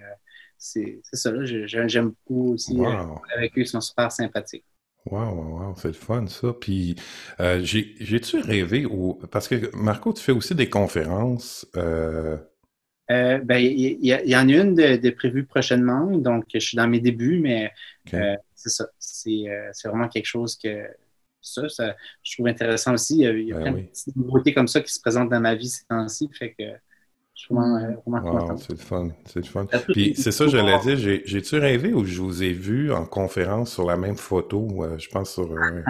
c'est ça, j'aime beaucoup aussi. Euh, avec eux, ils sont super sympathiques. Wow, wow, wow, c'est le fun ça. Puis, euh, j'ai-tu rêvé, ou parce que Marco, tu fais aussi des conférences. Euh... euh ben, il y, en a une de, prévue prochainement, donc je suis dans mes débuts, mais c'est ça. C'est vraiment quelque chose que ça, ça, je trouve intéressant aussi. Il y a, ben plein de petites nouveautés comme ça qui se présentent dans ma vie ces temps-ci. Fait que c'est le fun. C'est le fun. Puis c'est ça, je l'ai dit, j'ai-tu rêvé ou je vous ai vu en conférence sur la même photo, euh, je pense sur, euh,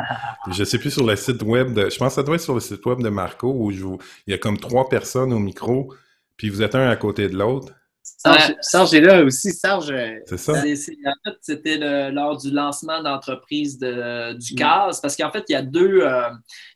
je sais plus sur le site web de, je pense que ça doit être sur le site web de Marco où je il y a comme trois personnes au micro, puis vous êtes un à côté de l'autre. Serge, est là aussi. Serge. Euh, c'est ça. en fait, c'était lors du lancement d'entreprise de, du mm. CAS, parce qu'en fait, il y, a deux, euh,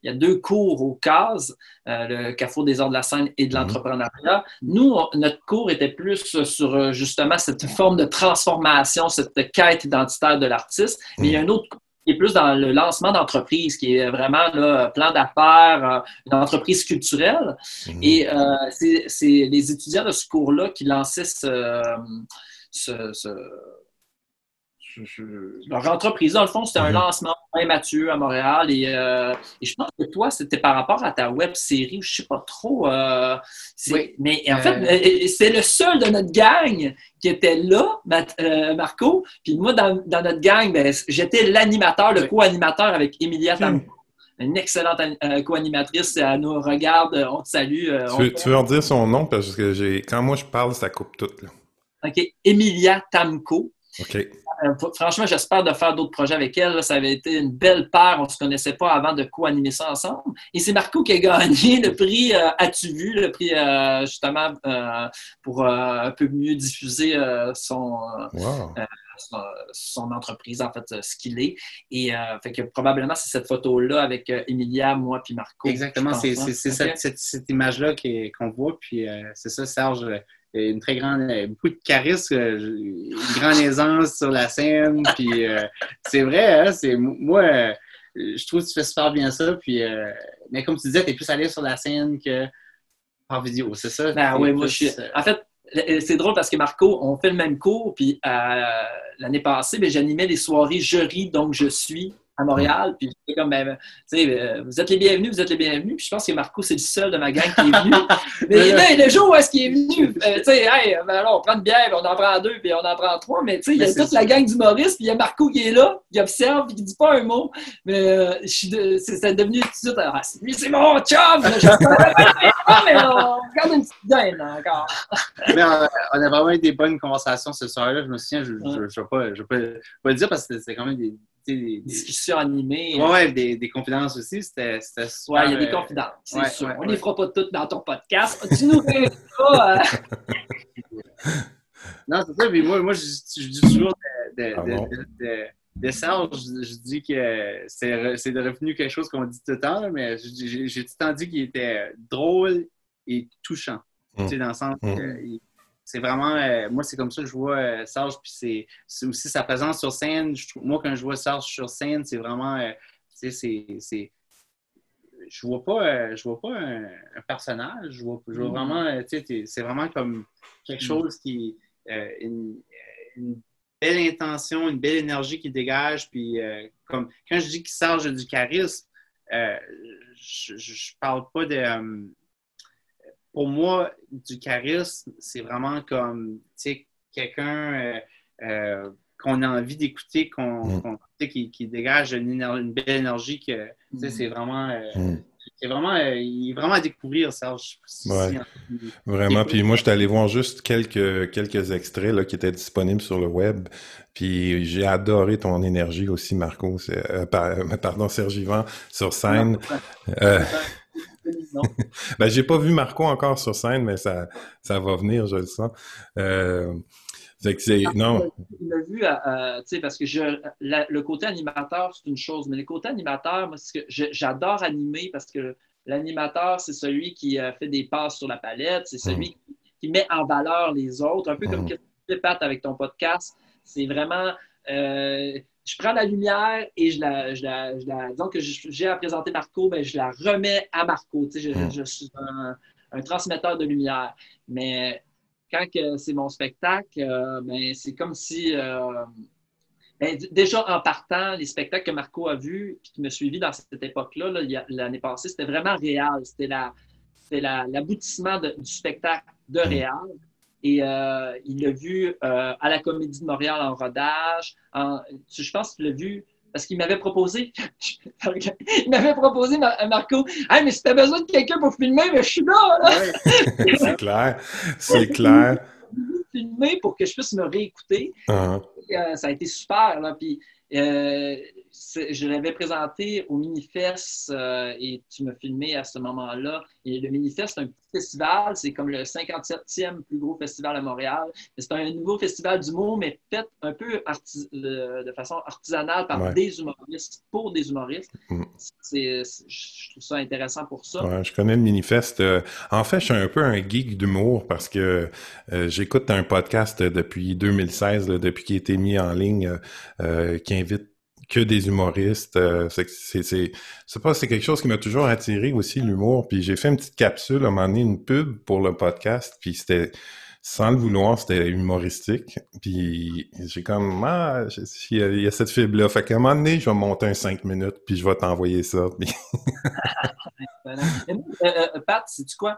il y a deux cours au CAS, euh, le Carrefour des arts de la scène et de mm. l'entrepreneuriat. Nous, notre cours était plus sur justement cette forme de transformation, cette quête identitaire de l'artiste. Mais il y a mm. un autre cours qui est plus dans le lancement d'entreprise, qui est vraiment là, plan d'affaires, euh, une entreprise culturelle. Mhm. Et euh, c'est les étudiants de ce cours-là qui lançaient ce, ce leur entreprise, dans le fond, c'était un lancement Mathieu à Montréal. Euh, et, je pense que toi, c'était par rapport à ta web série, je ne sais pas trop. Euh, mais en fait, euh, c'est le seul de notre gang qui était là, Marco. Puis moi, dans, notre gang, ben, j'étais l'animateur, le co-animateur avec Emilia hmm. Tamko. Une excellente co-animatrice. Elle nous regarde. On te salue. tu, veux, en dire son nom? Parce que quand moi je parle, ça coupe tout. OK. Emilia Tamko. OK. Euh, franchement, j'espère de faire d'autres projets avec elle. Ça avait été une belle paire. On ne se connaissait pas avant de co-animer ça ensemble. Et c'est Marco qui a gagné le prix euh, As-tu vu? Le prix euh, justement pour un peu mieux diffuser son, son, entreprise, en fait, ce qu'il est. Et fait que probablement c'est cette photo-là avec Emilia, moi puis Marco. Exactement, c'est hein. cette, image-là qu'on voit. Puis c'est ça, Serge une très grande, euh, beaucoup de charisme, euh, une grande aisance sur la scène. Puis euh, c'est vrai, hein, c'est moi, je trouve que tu fais super bien ça. Puis, mais comme tu disais, tu es plus allé sur la scène que par vidéo, c'est ça? Ben oui, moi je suis. En fait, c'est drôle parce que Marco, on fait le même cours, puis l'année passée, j'animais les soirées jury, donc je suis à Montréal. Puis j'étais comme, ben, tu sais, euh, vous êtes les bienvenus, vous êtes les bienvenus. Puis je pense que Marco, c'est le seul de ma gang qui est venu. mais là, le jour où est-ce qu'il est venu, euh, tu sais, hey, ben, alors, on prend une bière, on en prend deux, puis on en prend trois. Mais tu sais, il y a toute la gang d'humoristes, puis il y a Marco qui est là, qui observe, puis qui dit pas un mot. Mais euh, c'est devenu tout de suite, ah, lui, c'est mon chum! mais on regarde une petite gaine encore. mais on, a vraiment eu des bonnes conversations ce soir-là. Je me souviens, je ne vais, pas, je vais pas le dire parce que c'est quand même des des, discussions animées. Oui, des, des, confidences aussi. C'était Oui, il y a des confidences, c'est sûr. On ne les fera pas toutes dans ton podcast. Tu nous fais pas. Euh? non, c'est ça. Puis moi, moi je, dis toujours de, de, de, Serge, je, dis que c'est devenu quelque chose qu'on dit tout le temps, mais j'ai tout le temps dit qu'il était drôle et touchant. Tu sais, dans le sens mmh c'est vraiment, euh, moi, c'est comme ça que je vois euh, Serge, puis c'est aussi sa présence sur scène. moi, quand je vois Serge sur scène, c'est vraiment, euh, tu sais, c'est, je vois pas, je vois pas un, personnage, je vois, je vois mm-hmm. vraiment, tu sais, c'est vraiment comme quelque mm. chose qui, une, une, belle intention, une belle énergie qui dégage, puis comme, quand je dis qu'il Serge du charisme, je, je, parle pas de pour moi, du charisme, c'est vraiment comme quelqu'un euh, euh, qu'on a envie d'écouter, qu'on, mm. qui, dégage une, belle énergie. Que, mm. C'est vraiment. Euh, mm. vraiment, il est vraiment à découvrir, Serge. Vraiment. Puis moi, je suis allé voir juste quelques, quelques extraits là, qui étaient disponibles sur le web. Puis j'ai adoré ton énergie aussi, Marco. pardon, Serge Yvan, sur scène. ben, j'ai pas vu Marco encore sur scène, mais ça, ça va venir, je le sens. Euh, non. Il l'a vu, euh, sais, parce que je, le côté animateur, c'est une chose, mais le côté animateur, moi, que j'adore animer parce que l'animateur, c'est celui qui euh, fait des passes sur la palette, c'est celui mm. qui, met en valeur les autres, un peu comme mm. ce que tu fais, Pat, avec ton podcast. C'est vraiment je prends la lumière et je la, je la, je la disons que j'ai à présenter Marco, ben, je la remets à Marco. Tu sais, je, hmm. suis un, transmetteur de lumière. Mais quand c'est mon spectacle, euh, ben, c'est comme si. Euh, ben, déjà en partant, les spectacles que Marco a vus et qui me suivi dans cette époque-là, l'année passée, c'était vraiment réel. C'était l'aboutissement du spectacle de hmm. réel. Et euh, il l'a vu euh, à la Comédie de Montréal en rodage. je pense qu'il l'a vu parce qu'il m'avait proposé, il m'avait proposé, Marco, hey, mais si tu as besoin de quelqu'un pour filmer, mais je suis là. c'est clair, c'est clair. filmer pour que je puisse me réécouter. Uh-huh. Euh, ça a été super. Là, puis, euh, je l'avais présenté au Minifest euh, et tu m'as filmé à ce moment-là. Et le Minifest, c'est un petit festival, c'est comme le 57e plus gros festival à Montréal. C'est un nouveau festival d'humour, mais fait un peu de, façon artisanale par des humoristes, pour des humoristes. Mm. je trouve ça intéressant pour ça. je connais le Minifest. Euh, en fait, je suis un peu un geek d'humour parce que euh, j'écoute un podcast depuis 2016, depuis qu'il a été mis en ligne, qui invite que des humoristes. Euh, c'est, c'est, pas, c'est quelque chose qui m'a toujours attiré aussi, l'humour. Puis j'ai fait une petite capsule, à un moment donné, une pub pour le podcast. Puis c'était, sans le vouloir, c'était humoristique. Puis j'ai comme, ah, il y, a cette fibre-là. Fait qu'à un moment donné, je vais monter un 5 minutes, puis je vais t'envoyer ça. euh, euh, Pat, sais-tu quoi?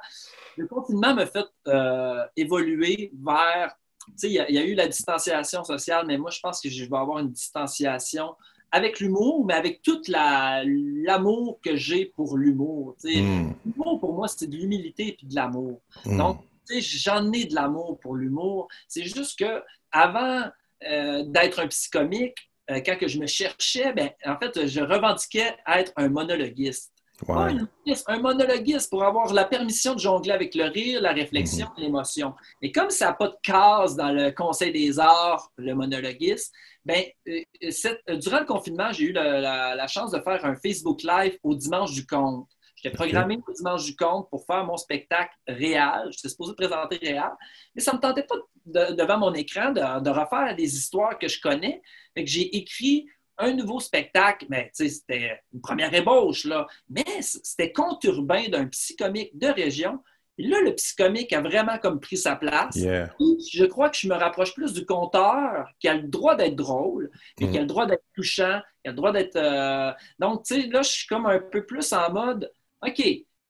Le confinement m'a fait euh, évoluer vers tu sais, il y, a eu la distanciation sociale, mais moi, je pense que je vais avoir une distanciation avec l'humour, mais avec tout l'amour que j'ai pour l'humour. Mm. L'humour, pour moi, c'est de l'humilité et de l'amour. Mm. Donc, j'en ai de l'amour pour l'humour. C'est juste que avant euh, d'être un psychomique, euh, quand que je me cherchais, ben, en fait, je revendiquais être un monologuiste. Un, monologuiste pour avoir la permission de jongler avec le rire, la réflexion, mm-hmm. l'émotion. Et comme ça n'a pas de case dans le Conseil des arts, le monologuiste, ben, euh, euh, durant le confinement, j'ai eu la, chance de faire un Facebook Live au dimanche du compte. J'étais programmé au dimanche du compte pour faire mon spectacle réel. J'étais supposé présenter réel, mais ça ne me tentait pas devant mon écran de, refaire des histoires que je connais. j'ai écrit un nouveau spectacle, mais c'était une première ébauche, là. mais c'était conturbain d'un psychomique de région et là, le psychomique a vraiment comme pris sa place. Je crois que je me rapproche plus du conteur qui a le droit d'être drôle, qui a le droit d'être touchant, qui a le droit d'être. Euh, donc, tu sais, là, je suis comme un peu plus en mode OK,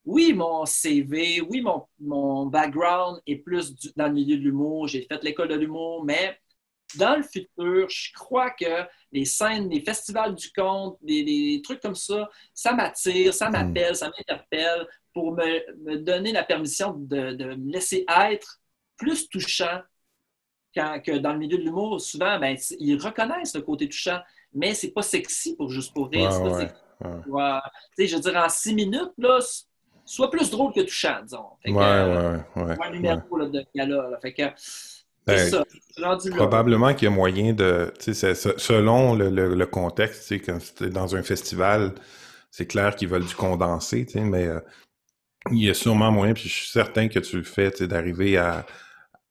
oui, mon CV, oui, mon, mon background est plus dans le milieu de l'humour. J'ai fait l'école de l'humour, mais dans le futur, je crois que les scènes, les festivals du conte, des, trucs comme ça, ça m'attire, ça m'appelle, ça m'interpelle pour me, donner la permission de, me laisser être plus touchant quand, que dans le milieu de l'humour. Souvent, ben, ils reconnaissent le côté touchant, mais c'est pas sexy pour juste pour rire. je veux dire, en six minutes, là, soit plus drôle que touchant, disons. ouais, ouais, ouais, Un numéro de gala. Fait que, ben, probablement qu'il y a moyen de, selon le, le, le contexte, quand dans un festival, c'est clair qu'ils veulent du condensé, mais euh, il y a sûrement moyen, puis je suis certain que tu le fais, d'arriver à,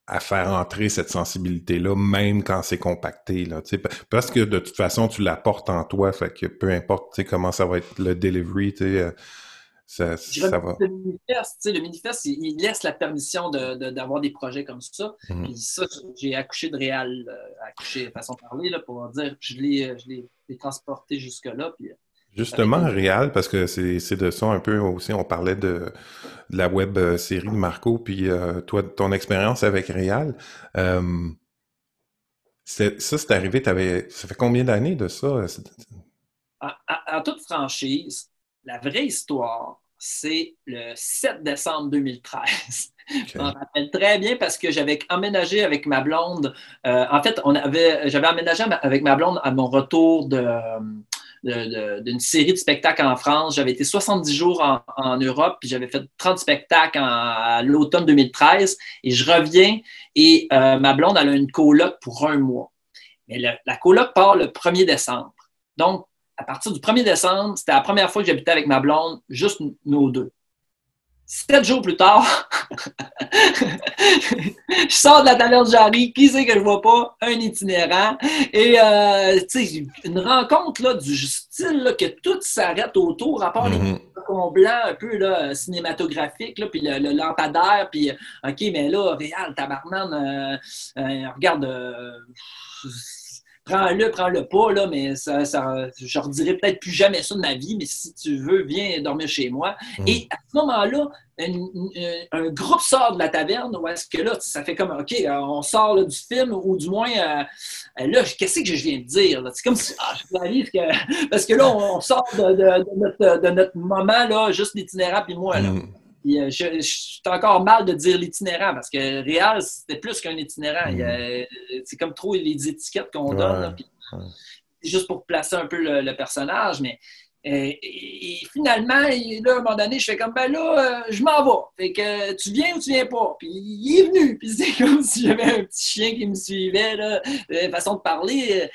à faire entrer cette sensibilité-là, même quand c'est compacté. Là, parce que de toute façon, tu l'apportes en toi, fait que peu importe comment ça va être le delivery, euh, ça, ça va. Le manifeste, le manifeste il, laisse la permission d'avoir de, des projets comme ça. Mmh. Puis ça, j'ai accouché de réel, euh, accouché façon de parler, là, pour dire je l'ai transporté jusque-là. Puis Justement, Réal, parce que c'est de ça un peu aussi, on parlait de, la web euh, série de Marco, puis euh, toi, ton expérience avec Réal. Euh, ça, c'est arrivé, avais, ça fait combien d'années de ça? En, toute franchise, la vraie histoire, c'est le 7 décembre 2013. Je m'en rappelle très bien parce que j'avais emménagé avec ma blonde. en fait, on avait, j'avais emménagé avec ma blonde à mon retour de, d'une série de spectacles en France. J'avais été 70 jours en, Europe, puis j'avais fait 30 spectacles à l'automne 2013. Et je reviens et euh, ma blonde, elle a une coloc pour un mois. Mais la coloc part le 1er décembre. Donc, à partir du 1er décembre, c'était la première fois que j'habitais avec ma blonde, juste nos deux. Sept jours plus tard, je sors de la taverne Jarry, qui sait que je vois pas? Un itinérant. Et, euh, tu sais, une rencontre là, du style là, que tout s'arrête autour, à part les mm blancs un peu là, cinématographiques, là, puis le, lampadaire, puis OK, mais là, Réal, tabarnan, euh, euh, regarde prends-le, prends-le pas, là, mais ça, ça, je redirai peut-être plus jamais ça de ma vie, mais si tu veux, viens dormir chez moi. Mm. Et à ce moment-là, un, groupe sort de la taverne, où est-ce que là, ça fait comme, OK, euh, on sort là, du film, ou du moins, euh, là, qu'est-ce que je viens de dire? C'est comme si, ah, je réalise que, parce que là, on sort de, de- de notre, de notre moment, là, juste l'itinérant, puis moi, là. Mm. Je, je suis encore mal de dire l'itinérant parce que Réal, c'était plus qu'un itinérant. A- C'est comme trop les étiquettes qu'on Ouais, donne. là, juste pour placer un peu le, le personnage. Mais euh, et, et finalement, là, à un moment donné, je fais comme ben là, euh, je m'en vais. Fait que euh, tu viens ou tu viens pas? Puis il est venu. Puis c'est comme si j'avais un petit chien qui me suivait, là, euh, façon de parler.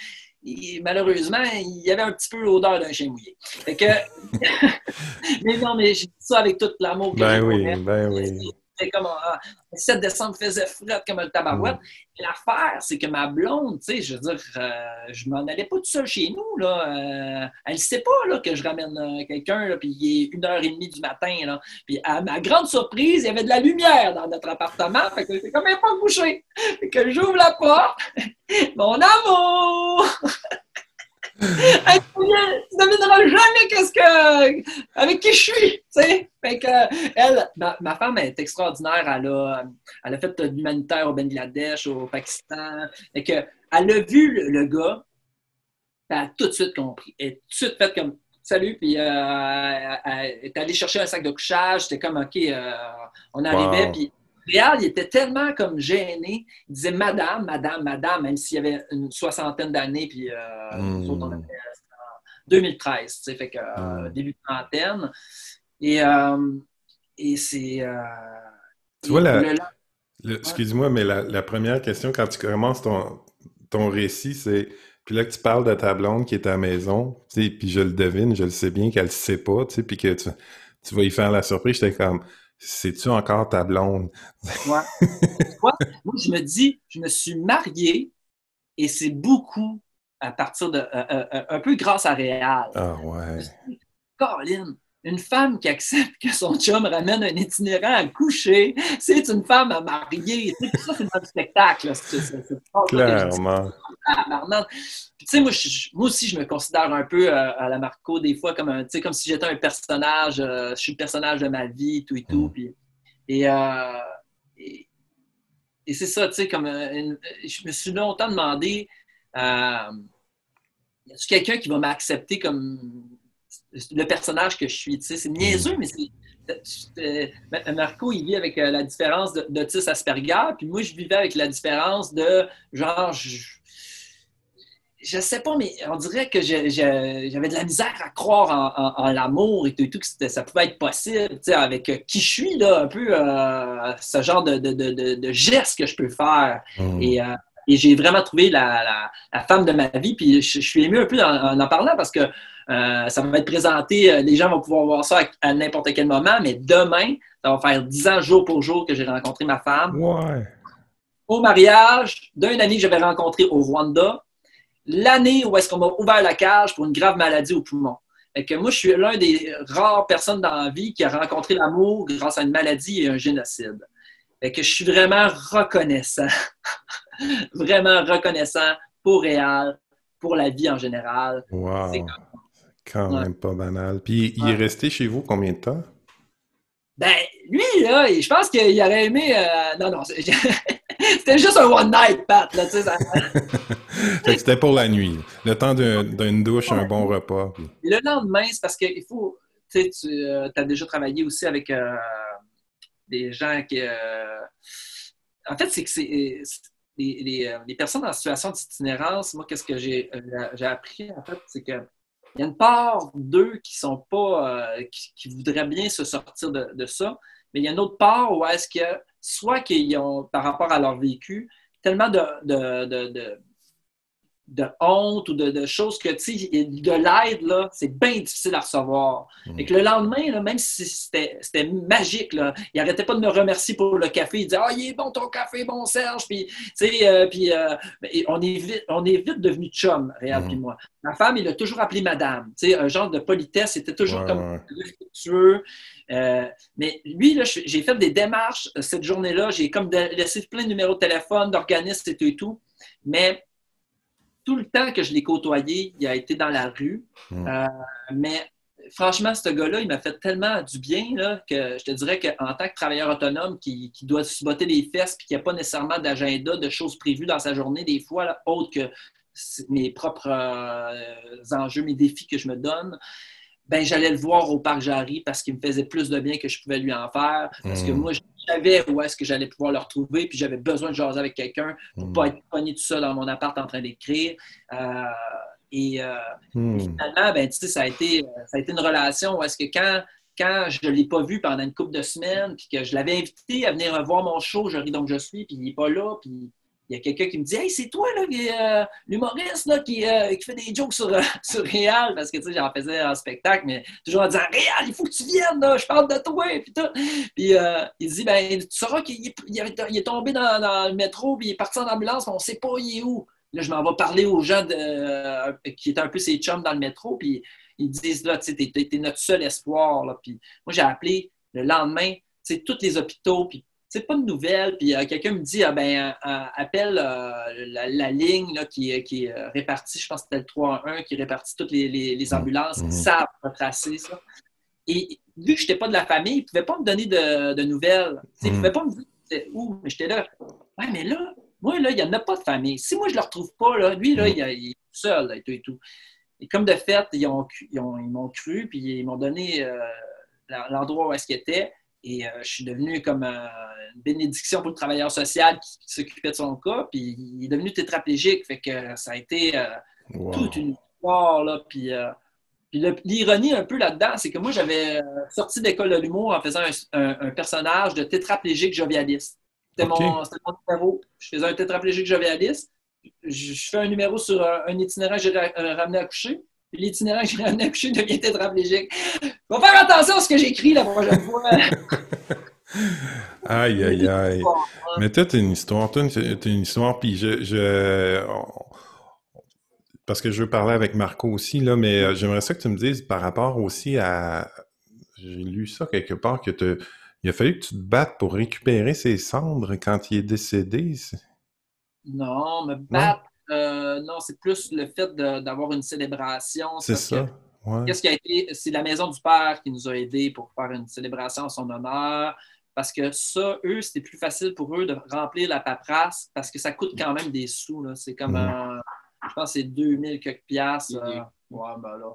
Et malheureusement, il y avait un petit peu l'odeur d'un chien mouillé. Fait que. mais non, mais j'ai dit ça avec tout l'amour que j'ai Ben oui, ben oui. C'était comme ah, le 7 décembre faisait fret comme le tabarouette. Et L'affaire, c'est que ma blonde, tu sais, je veux dire, euh, je m'en allais pas tout seul chez nous. Là. Euh, elle sait pas là, que je ramène euh, quelqu'un, là, puis il est une heure et demie du matin. Là. Puis à ma grande surprise, il y avait de la lumière dans notre appartement. Fait que c'est quand même pas couché. Fait que j'ouvre la porte. Mon amour! Hey, tu devineras jamais qu'est-ce que avec qui je suis, tu sais. Fait que elle, ma, ma femme est extraordinaire. Elle a, elle a fait de l'humanitaire au Bangladesh, au Pakistan. Fait que elle a vu le, le gars, elle a tout de suite compris. Elle a tout de suite fait comme salut, puis euh, elle, elle est allée chercher un sac de couchage. C'était comme ok, euh, on arrivait, Wow. puis Réal, il était tellement comme gêné. Il disait madame, madame, madame, même s'il avait une soixantaine d'années, puis euh, Mm. nous autres, on avait c'était en 2013, tu sais, fait que euh, Mm. début de trentaine. Et, euh, et c'est. euh, Tu vois, la- le- Le- Excuse-moi, mais la, la première question, quand tu commences ton, ton récit, c'est. Puis là que tu parles de ta blonde qui est à la maison, tu sais, puis je le devine, je le sais bien qu'elle ne sait pas, tu sais, puis que tu, tu vas y faire la surprise, j'étais comme, sais-tu encore ta blonde? Ouais. Moi, je me dis, je me suis marié et c'est beaucoup à partir de. euh, euh, euh, un peu grâce à Réal. Ah ouais. Caroline, une femme qui accepte que son chum ramène un itinérant à coucher, c'est une femme à marier. Ça, c'est spectacle. là. Clairement. Tabarnak. Puis, tu sais, moi, je- moi aussi, je me considère un peu euh, à la Marco, des fois, comme, un, comme si j'étais un personnage, euh, je suis le personnage de ma vie, tout et tout. Mm. Puis, et euh, et, et c'est ça, tu sais, comme une- je me suis longtemps demandé, y a-tu quelqu'un qui va m'accepter comme le personnage que je suis? Tu sais, c'est niaiseux, mais c'est. Marco, il vit avec la différence de- d'autisme Asperger, puis moi, je vivais avec la différence de genre, je, je sais pas, mais on dirait que j'avais de la misère à croire en, en- en l'amour et tout, et tout que ça pouvait être possible, tu sais, avec euh, qui je suis, là, un peu euh, ce genre de, de, de, de, de geste que je peux faire. Mm. Et, euh, et j'ai vraiment trouvé la, la, la femme de ma vie. Puis je, je suis ému un peu en, en en parlant parce que euh, ça va être présenté, les gens vont pouvoir voir ça à, à n'importe quel moment, mais demain, ça va faire 10 ans jour pour jour que j'ai rencontré ma femme. Ouais. Au mariage d'un ami que j'avais rencontré au Rwanda, l'année où est-ce qu'on m'a ouvert la cage pour une grave maladie au poumon. Fait que moi, je suis l'un des rares personnes dans la vie qui a rencontré l'amour grâce à une maladie et un génocide. Fait que je suis vraiment reconnaissant, vraiment reconnaissant pour Réal, pour la vie en général. Wow. C'est Quand Ouais. même pas banal. Puis il est resté chez vous combien de temps? Ben, lui, là, je pense qu'il aurait aimé. euh, non, non, c'était juste un one night, Pat. Là, tu sais, ça- Fait que c'était pour la nuit. Le temps d'un- d'une douche, un bon repas. puis- le lendemain, c'est parce qu'il faut. Tu sais, tu as déjà travaillé aussi avec euh, des gens qui. euh, en fait, c'est que c'est. Les, les, euh, les personnes en situation d'itinérance, moi, qu'est-ce que j'ai euh, j'ai appris, en fait, c'est que il y a une part d'eux qui sont pas. euh, qui, qui voudraient bien se sortir de, de ça, mais il y a une autre part où est-ce que, soit qu'ils ont, par rapport à leur vécu, tellement de, de, de, de- de honte ou de, de choses que, tu sais, de l'aide, là, c'est bien difficile à recevoir. Mm. Et que le lendemain, là, même si c'était c'était magique, là, il arrêtait pas de me remercier pour le café. Il disait Ah, il est bon ton café, bon Serge. Puis, tu sais, euh, puis euh, et on, est vite, on est vite devenu chum, Réal Mm. puis moi. Ma femme, il a toujours appelé madame. Tu sais, un genre de politesse, c'était toujours Ouais, comme respectueux. Euh, mais lui, là, j'ai fait des démarches cette journée-là. J'ai comme de- laissé plein de numéros de téléphone, tout et tout. Mais tout le temps que je l'ai côtoyé, il a été dans la rue. Mm. Euh, mais franchement, ce gars-là, il m'a fait tellement du bien là, que je te dirais qu'en tant que travailleur autonome qui, qui doit se botter les fesses puis qui n'a pas nécessairement d'agenda, de choses prévues dans sa journée, des fois, là, autres que mes propres euh, enjeux, mes défis que je me donne, ben j'allais le voir au parc Jarry parce qu'il me faisait plus de bien que je pouvais lui en faire. Parce que Mm. moi, je savais où est-ce que j'allais pouvoir le retrouver, puis j'avais besoin de jaser avec quelqu'un pour Mm. pas être pogné tout seul dans mon appart en train d'écrire. Euh, et euh, Hmm. finalement, ben, tu sais, ça, a été, euh, ça a été une relation où est-ce que quand, quand je ne l'ai pas vu pendant une couple de semaines, puis que je l'avais invité à venir voir mon show, je ris donc je suis, puis il n'est pas là, puis il y a quelqu'un qui me dit Hey, c'est toi, euh, l'humoriste, qui, euh, qui fait des jokes sur, euh, sur Réal, parce que, tu sais, j'en faisais en spectacle, mais toujours en disant Réal, il faut que tu viennes, je parle de toi, puis tout. Puis il dit Ben, tu sauras qu'il est, tombé dans, le métro, puis il est parti en ambulance, mais on ne sait pas il est où. Là, je m'en vais parler aux gens de, qui étaient un peu ses chums dans le métro, puis ils disent là, tu sais, t'es notre seul espoir. Là. Puis moi, j'ai appelé le lendemain, tu sais, tous les hôpitaux, puis c'est pas de nouvelles. Puis euh, quelqu'un me dit, ah, ben, euh, appelle euh, la, la ligne là, qui, est- qui est répartie, je pense que c'était le 311, qui répartit toutes les, les- les ambulances, Mhm. qui savent retracer ça. Et vu que je n'étais pas de la famille, ils ne pouvaient pas me donner de, de nouvelles. Sais, Ils ne Mhm. pouvaient pas me dire où. Mais j'étais là. Ouais, mais là, moi, là, il n'y en a pas de famille. Si moi, je ne le retrouve pas, là, lui, là, Mhm. il, il est tout seul là, et tout et tout. Et comme de fait, ils ont- ils ont- ils m'ont cru, puis ils m'ont donné euh, l'endroit où est-ce qu'il était. Et euh, je suis devenu comme euh, une bénédiction pour le travailleur social qui, qui s'occupait de son cas. Puis il est devenu tétraplégique. Fait que ça a été euh, Wow. toute une histoire. Là, puis, euh, puis l'ironie un peu là-dedans, c'est que moi, j'avais sorti d'école de l'humour en faisant un, un- un personnage de tétraplégique jovialiste. C'était mon, numéro. Je faisais un tétraplégique jovialiste. Je, je fais un numéro sur un, un itinérant que j'ai ra- ramené à coucher. Puis l'itinérant que j'ai ramené à coucher devient tétraplégique. Faut faire attention à ce que j'écris la prochaine fois. Aïe, aïe, aïe. Mais toi, t'as une histoire, toi, t'as une histoire, puis je, je... Parce que je veux parler avec Marco aussi, là, mais euh, j'aimerais ça que tu me dises par rapport aussi à... J'ai lu ça quelque part, que te... il a fallu que tu te battes pour récupérer ses cendres quand il est décédé. Non, me battre, euh, non, c'est plus le fait d'avoir une célébration. C'est que ça? Ouais. Qu'est-ce qui a été. C'est la Maison du Père qui nous a aidés pour faire une célébration en son honneur. Parce que ça, eux, c'était plus facile pour eux de remplir la paperasse parce que ça coûte quand même des sous. là. C'est comme un. Je pense que c'est 2000 quelques piastres. euh, Mhm. ouais, ben là.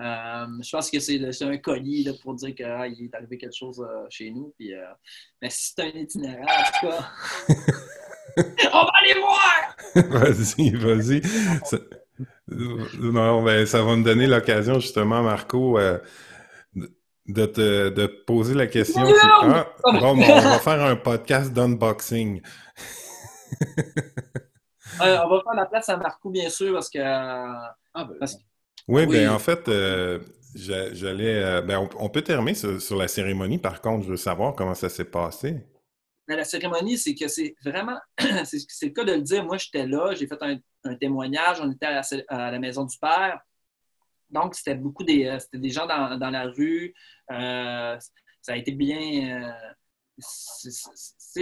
Euh, je pense que c'est c'est un colis là, pour dire qu'il est arrivé quelque chose euh, chez nous. Puis, euh, mais si c'est un itinéraire, en tout cas, on va aller voir! Vas-y, vas-y. Ça- Non, ben, ça va me donner l'occasion, justement, Marco, euh, de te de poser la question. Non! Ah, bon, ben, on va faire un podcast d'unboxing. Euh, on va faire la place à Marco, bien sûr, parce que. euh, Ah, ben, parce que Oui, Oui. ben en fait, euh, j'a- j'allais. ben, on, on peut terminer sur, sur la cérémonie, par contre. Je veux savoir comment ça s'est passé. Mais la cérémonie, c'est que c'est vraiment, c'est le cas de le dire. Moi, j'étais là, j'ai fait un, un témoignage, on était à la, cé- à la maison du père. Donc, c'était beaucoup des, euh, c'était des gens dans, dans la rue. Euh, ça a été bien. euh,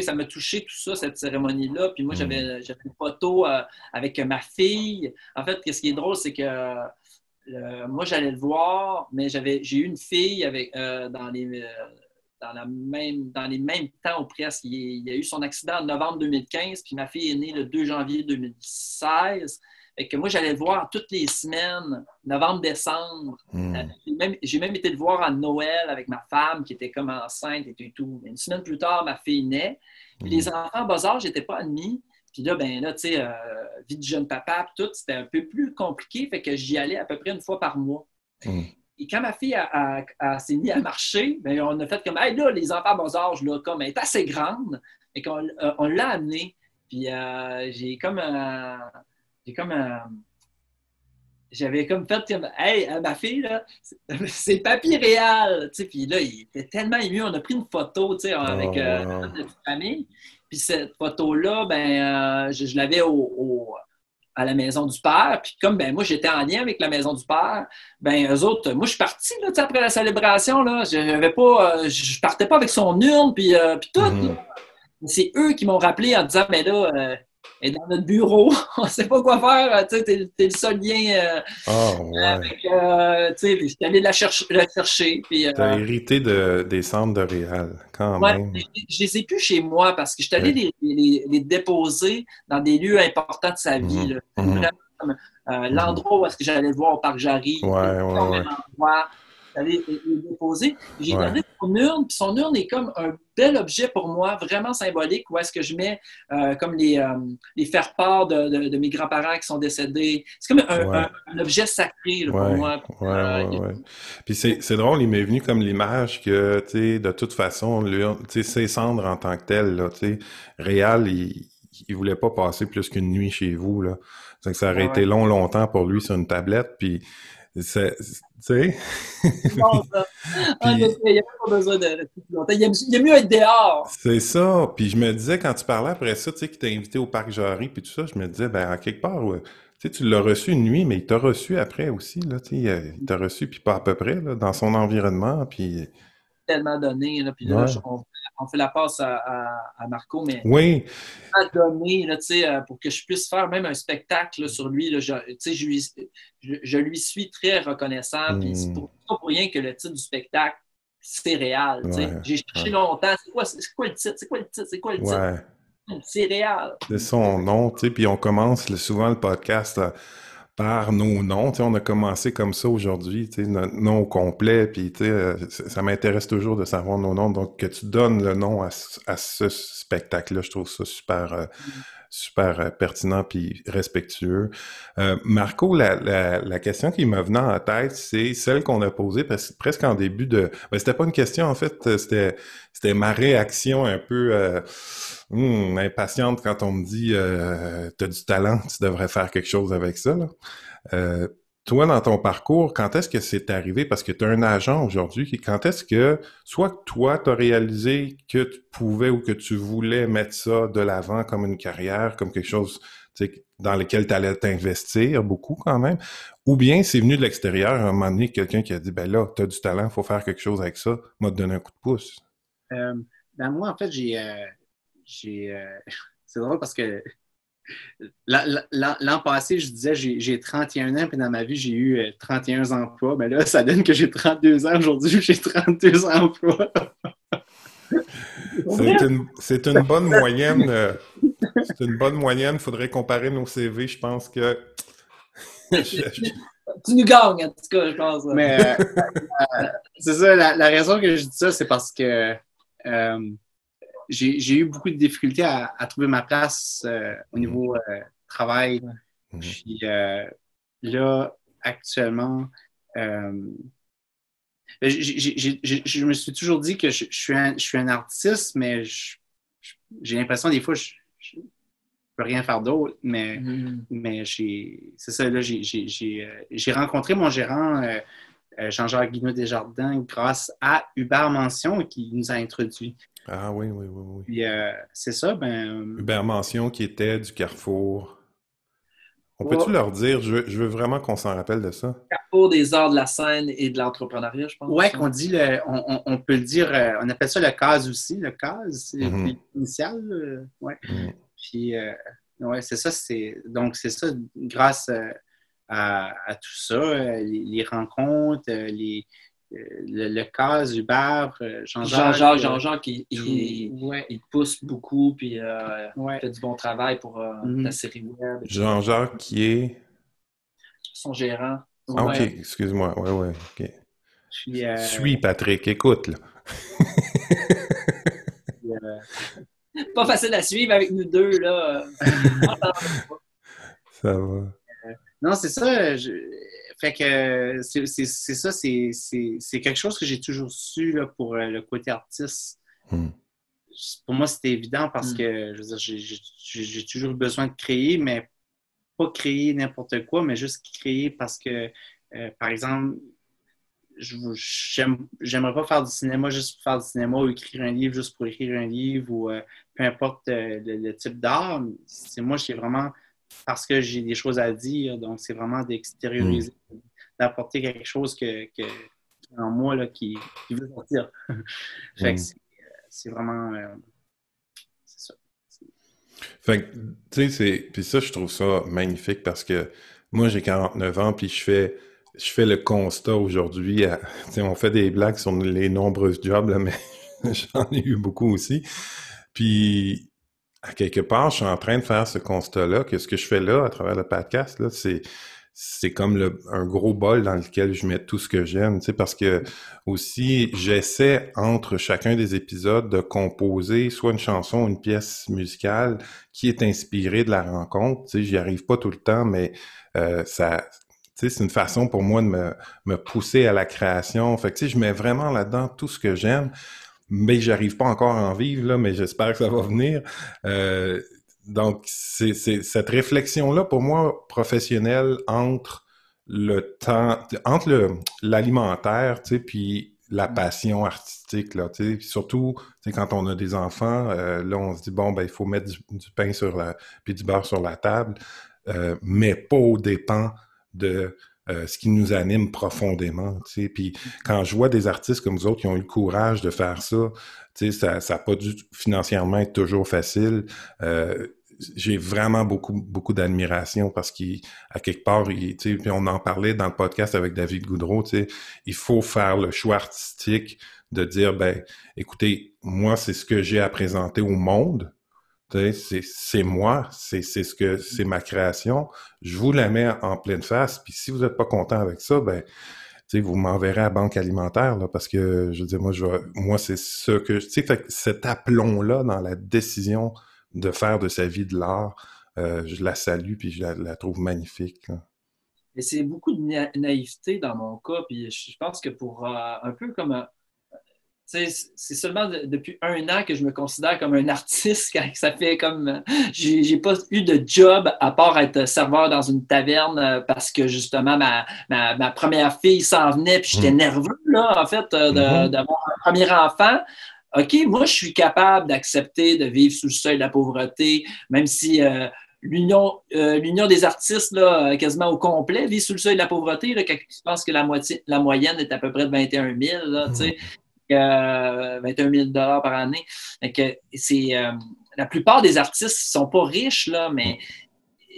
ça m'a touché tout ça, cette cérémonie-là. Puis moi, Mm. j'avais j'avais une photo euh, avec ma fille. En fait, ce qui est drôle, c'est que euh, moi, j'allais le voir, mais j'avais j'ai eu une fille avec, euh, dans les. Dans, la même, dans les mêmes temps ou presque. Il, il y a eu son accident en novembre 2015, puis ma fille est née le 2 janvier 2016. Fait que moi, j'allais le voir toutes les semaines, novembre-décembre. Hmm. Euh, J'ai même, été le voir à Noël avec ma femme qui était comme enceinte et tout. Une semaine plus tard, ma fille naît. Puis les enfants en bas âge n'étaient pas admis. Puis là, ben là, tu sais, euh, vie de jeune papa, tout, c'était un peu plus compliqué. Fait que j'y allais à peu près une fois par mois. Hmm. Et quand ma fille a- a- a- s'est mise à marcher, ben, on a fait comme, hey, là, les enfants à bas âge, là, comme, elle est assez grande. Et qu'on euh, on l'a amenée. Puis euh, j'ai comme, euh, j'ai comme, euh, j'avais comme fait comme, hey, euh, ma fille, là, c'est- papy réel. Tu sais, puis là, il était tellement ému. On a pris une photo, tu sais, avec euh, wow. notre famille. Puis cette photo-là, ben, euh, je, je l'avais au, au- à la maison du père. Puis comme ben, moi, j'étais en lien avec la maison du père, ben eux autres, moi, je suis parti là, après la célébration. Là, je n'avais pas, euh, je partais pas avec son urne, puis, euh, puis tout. Mhm. C'est eux qui m'ont rappelé en disant, mais là, euh, est dans notre bureau. On ne sait pas quoi faire. Tu sais, t'es, le seul lien. Euh, ah, ouais. Avec, euh, tu sais, j'étais allé la, chercher. La chercher puis, euh, T'as hérité de, des centres de Réal, quand ouais, même. Je, les ai plus chez moi parce que j'étais allé les, les, les, déposer dans des lieux importants de sa vie. Mhm. Mhm. Euh, l'endroit où est-ce que j'allais voir au parc Jarry. Ouais, ouais, ouais d'aller les déposer. J'ai gardé son urne, puis son urne est comme un bel objet pour moi, vraiment symbolique, où est-ce que je mets euh, comme les, euh, les faire-part de, de, mes grands-parents qui sont décédés. C'est comme un, objet sacré pour moi. Ouais, euh, Puis c'est drôle, il m'est venu comme l'image que, tu sais, de toute façon, tu sais, ses cendres en tant que tel, là, tu sais, Réal, il, il voulait pas passer plus qu'une nuit chez vous, là. que ça aurait été long, longtemps pour lui sur une tablette, puis tu sais? non, ça. Ah, il n'y a pas besoin de Il est mieux être dehors. C'est ça. Puis je me disais, quand tu parlais après ça, tu sais, qu'il t'a invité au parc Jarry, puis tout ça, je me disais, ben, à quelque part, tu sais, tu l'as reçu une nuit, mais il t'a reçu après aussi, là, tu sais, il t'a reçu, puis pas à peu près, là, dans son environnement, puis... Tellement donné, là, puis là, on fait la passe à, Marco, mais oui. à donner là, euh, pour que je puisse faire même un spectacle sur lui. Là, je, je, lui, je, lui suis très reconnaissant. Puis c'est hmm. pas pour rien que le titre du spectacle, c'est réel. J'ai cherché longtemps. C'est quoi, quoi, le titre? C'est quoi le titre? C'est quoi le titre? C'est réel. C'est son nom, tu sais, puis on commence souvent le podcast par nos noms. on a commencé comme ça aujourd'hui, notre nom complet, puis euh, ça m'intéresse toujours de savoir nos noms. Donc, que tu donnes le nom à, ce spectacle-là, je trouve ça super, euh, super euh, pertinent puis respectueux. Euh, Marco, la, la, question qui me venait en tête, c'est celle qu'on a posée parce, presque en début de... Ben, c'était pas une question, en fait, c'était ma réaction un peu euh, hmm, impatiente quand on me dit euh, « T'as du talent, tu devrais faire quelque chose avec ça. Là. Toi, dans ton parcours, quand est-ce que c'est arrivé? Parce que tu as un agent aujourd'hui, quand est-ce que, soit toi, tu as réalisé que tu pouvais ou que tu voulais mettre ça de l'avant comme une carrière, comme quelque chose dans lequel tu allais t'investir beaucoup quand même, ou bien c'est venu de l'extérieur, à un moment donné, quelqu'un qui a dit, ben là, tu as du talent, faut faire quelque chose avec ça, m'a donné un coup de pouce? Euh, ben moi, en fait, j'ai... Euh, j'ai euh, c'est drôle parce que L'an passé, je disais j'ai 31 ans, puis dans ma vie, j'ai eu 31 euh, emplois. Mais là, ça donne que j'ai 32 ans. Aujourd'hui, j'ai 32 emplois. c'est une, bonne moyenne. Euh, c'est une bonne moyenne. Il faudrait comparer nos CV. Je pense que. tu nous gagnes, en tout cas, je pense. Mais euh, c'est ça, la, raison que je dis ça, c'est parce que j'ai eu beaucoup de difficultés à, trouver ma place euh, au niveau euh, travail. Mhm. Puis euh, là, actuellement, je me suis toujours dit que je, suis, un, je suis, un, artiste, mais j'ai l'impression des fois, je ne peux rien faire d'autre. Mais, mhm. mais c'est ça, là, j'ai rencontré mon gérant. Jean-Jacques Guinaud Desjardins grâce à Hubert Mention qui nous a introduit. Ah oui, oui, oui. oui. Puis euh, c'est ça, ben. Hubert Mention qui était du Carrefour. On peut-tu leur dire, je veux, vraiment qu'on s'en rappelle de ça? Carrefour des arts de la scène et de l'entrepreneuriat, je pense. Oui, qu'on dit, le, on, peut le dire, euh, on appelle ça le CAS aussi, le CAS, c'est mm-hmm. initial. ouais. Mm. Puis, euh, ouais, c'est ça, c'est. Donc, c'est ça, grâce à, tout ça, les rencontres, les, le, le cas Hubert, euh, Jean-Jacques. Jean-Jacques, Jean-Jacques, il, il, pousse beaucoup, puis euh, fait du bon travail pour euh, mm-hmm. la série web. Jean-Jacques qui est? Son gérant. Ah, ok, excuse-moi. Ouais, ouais, ok. Je suis Patrick, écoute, là. Pas facile à suivre avec nous deux, là. ça va. Non, c'est ça. Je fait que c'est ça, c'est quelque chose que j'ai toujours su là, pour euh, le côté artiste. Hmm. Pour moi, c'était évident parce hmm. que j'ai toujours besoin de créer, mais pas créer n'importe quoi, mais juste créer parce que, euh, par exemple, j'aimerais pas faire du cinéma juste pour faire du cinéma ou écrire un livre juste pour écrire un livre ou euh, peu importe le, type d'art. C'est moi, j'ai vraiment parce que j'ai des choses à dire. Donc, c'est vraiment d'extérioriser, mm. d'apporter quelque chose que, en moi là, qui, veut sortir. fait que mm. c'est vraiment. Euh, c'est ça. Fait tu sais, puis ça, je trouve ça magnifique parce que moi, j'ai 49 ans, puis je fais, je fais le constat aujourd'hui. On fait des blagues sur les nombreux jobs, là, mais j'en ai eu beaucoup aussi. Puis, à quelque part, je suis en train de faire ce constat-là, que ce que je fais là, à travers le podcast, là, c'est c'est comme un gros bol dans lequel je mets tout ce que j'aime, tu sais, parce que aussi, j'essaie entre chacun des épisodes de composer soit une chanson, une pièce musicale qui est inspirée de la rencontre, tu sais, j'y arrive pas tout le temps, mais euh, ça, tu sais, c'est une façon pour moi de me, me pousser à la création. Fait que, tu je mets vraiment là-dedans tout ce que j'aime, mais j'arrive pas encore à en vivre, là, mais j'espère que ça va venir. Euh, donc, c'est cette réflexion-là, pour moi, professionnelle, entre le temps, entre l'alimentaire, tu sais, puis la mm. passion artistique, là, tu sais, surtout, tu sais, quand on a des enfants, euh, là, on se dit, bon, ben, il faut mettre du, pain sur la, puis du beurre sur la table, euh, mais pas au dépens de euh, ce qui nous anime profondément, tu sais, puis quand je vois des artistes comme vous autres qui ont eu le courage de faire ça, tu sais, ça n'a pas dû financièrement être toujours facile. Euh, j'ai vraiment beaucoup beaucoup d'admiration parce qu'à quelque part, puis on en parlait dans le podcast avec David Goudreau, il faut faire le choix artistique de dire, ben, écoutez, moi, c'est ce que j'ai à présenter au monde. C'est moi, c'est ce que c'est ma création. Je vous la mets en pleine face. Puis si vous n'êtes pas content avec ça, ben, vous m'enverrez à Banque Alimentaire, là, parce que, je dire, moi, je, moi c'est ce que, tu sais, cet aplomb-là dans la décision de faire de sa vie de l'art, euh, je la salue, puis je la, trouve magnifique. Et c'est beaucoup de naïveté dans mon cas, puis je pense que pour euh, un peu comme euh, c'est seulement depuis un an que je me considère comme un artiste, car ça fait comme. J'ai pas eu de job à part être serveur dans une taverne euh, parce que justement ma, ma, première fille s'en venait, puis j'étais mm. nerveux, là, en fait, euh, mm-hmm. d'avoir un premier enfant. OK, moi, je suis capable d'accepter de vivre sous le seuil de la pauvreté, même si. Euh, l'union l'union des artistes là, quasiment au complet vit sous le seuil de la pauvreté. Là, je pense que la, moitié, la moyenne est à peu près de 21 000. Là, mm. 21 000 par année. c'est, euh, la plupart des artistes ne sont pas riches, là, mais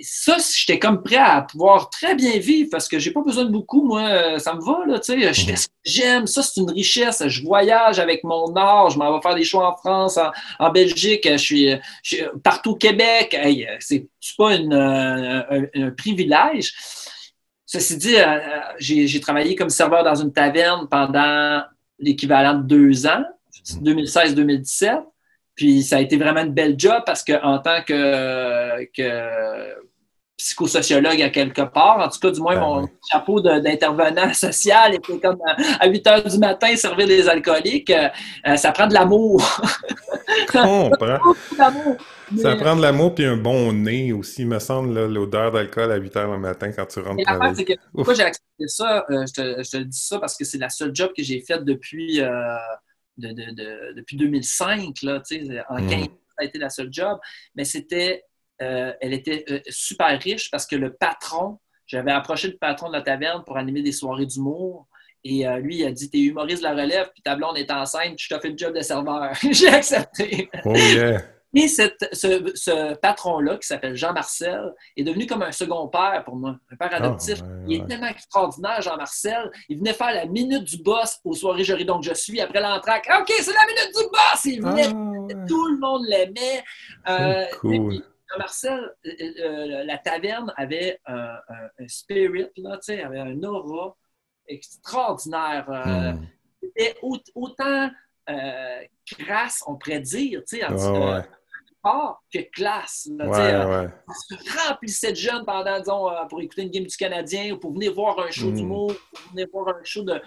ça, j'étais comme prêt à pouvoir très bien vivre parce que j'ai pas besoin de beaucoup, moi, euh, ça me va, là, tu sais, je fais ce que j'aime, ça, c'est une richesse, je voyage avec mon art, je m'en vais faire des choix en France, en, Belgique, je suis, partout au Québec, c'est pas un, privilège. Ceci dit, euh, j'ai travaillé comme serveur dans une taverne pendant l'équivalent de deux ans, 2016-2017. Puis ça a été vraiment une belle job parce qu'en tant que, que psychosociologue à quelque part. En tout cas, du moins, ben mon chapeau d'intervenant social était comme à 8 heures du matin servir les alcooliques. Euh, ça prend de l'amour. Ça prend de l'amour puis un bon nez aussi, me semble, l'odeur d'alcool à 8 heures le matin quand tu rentres. C'est que pourquoi j'ai accepté ça, euh, je, te, je, te, dis ça parce que c'est la seule job que j'ai faite depuis, euh, de, de, depuis 2005. Là, en 15 mm. ça a été la seule job. Mais c'était, euh, elle était super riche parce que le patron, j'avais approché le patron de la taverne pour animer des soirées d'humour. Et lui, il a dit T'es humoriste de la relève, puis ta blonde est enceinte, je t'ai fait le job de serveur. j'ai accepté. Oh yeah! Et ce, patron-là, qui s'appelle Jean-Marcel, est devenu comme un second père pour moi, un père ah, adoptif. il est tellement extraordinaire, Jean-Marcel. Il venait faire la minute du boss aux soirées Jury donc je suis après l'entraque. OK, c'est la minute du boss! Il venait, ah, tout le monde l'aimait. Euh, Jean-Marcel, euh, euh, la taverne avait un, spirit, là, avait un aura extraordinaire. Hmm. C'était autant crasse, on pourrait dire, tu que classe. Là, ouais, ouais. On se remplissait de jeunes pendant, disons, euh, pour écouter une game du Canadien ou pour venir voir un show du mm. d'humour, pour venir voir un show de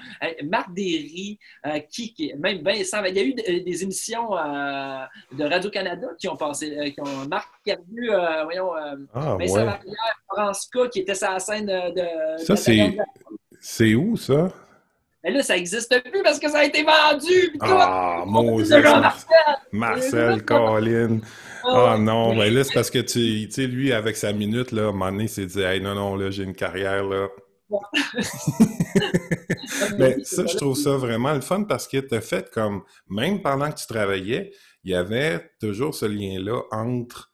Marc Derry, euh, qui, qui, même Vincent. Il y a eu des, émissions euh, de Radio-Canada qui ont passé, qui ont Marc qui a vu, voyons, ah, Vincent Laprière, France K, qui était sur la scène de. Ça, c'est. C'est où, ça? Mais là, ça n'existe plus parce que ça a été vendu. ah, mon Dieu. Marcel, Colin. Ah oh, non, mais là, c'est parce que, tu sais, lui, avec sa minute, là, à un moment donné, il s'est dit, hey, non, non, là, j'ai une carrière, là. mais ça, je trouve ça vraiment le fun parce que tu fait comme, même pendant que tu travaillais, il y avait toujours ce lien-là entre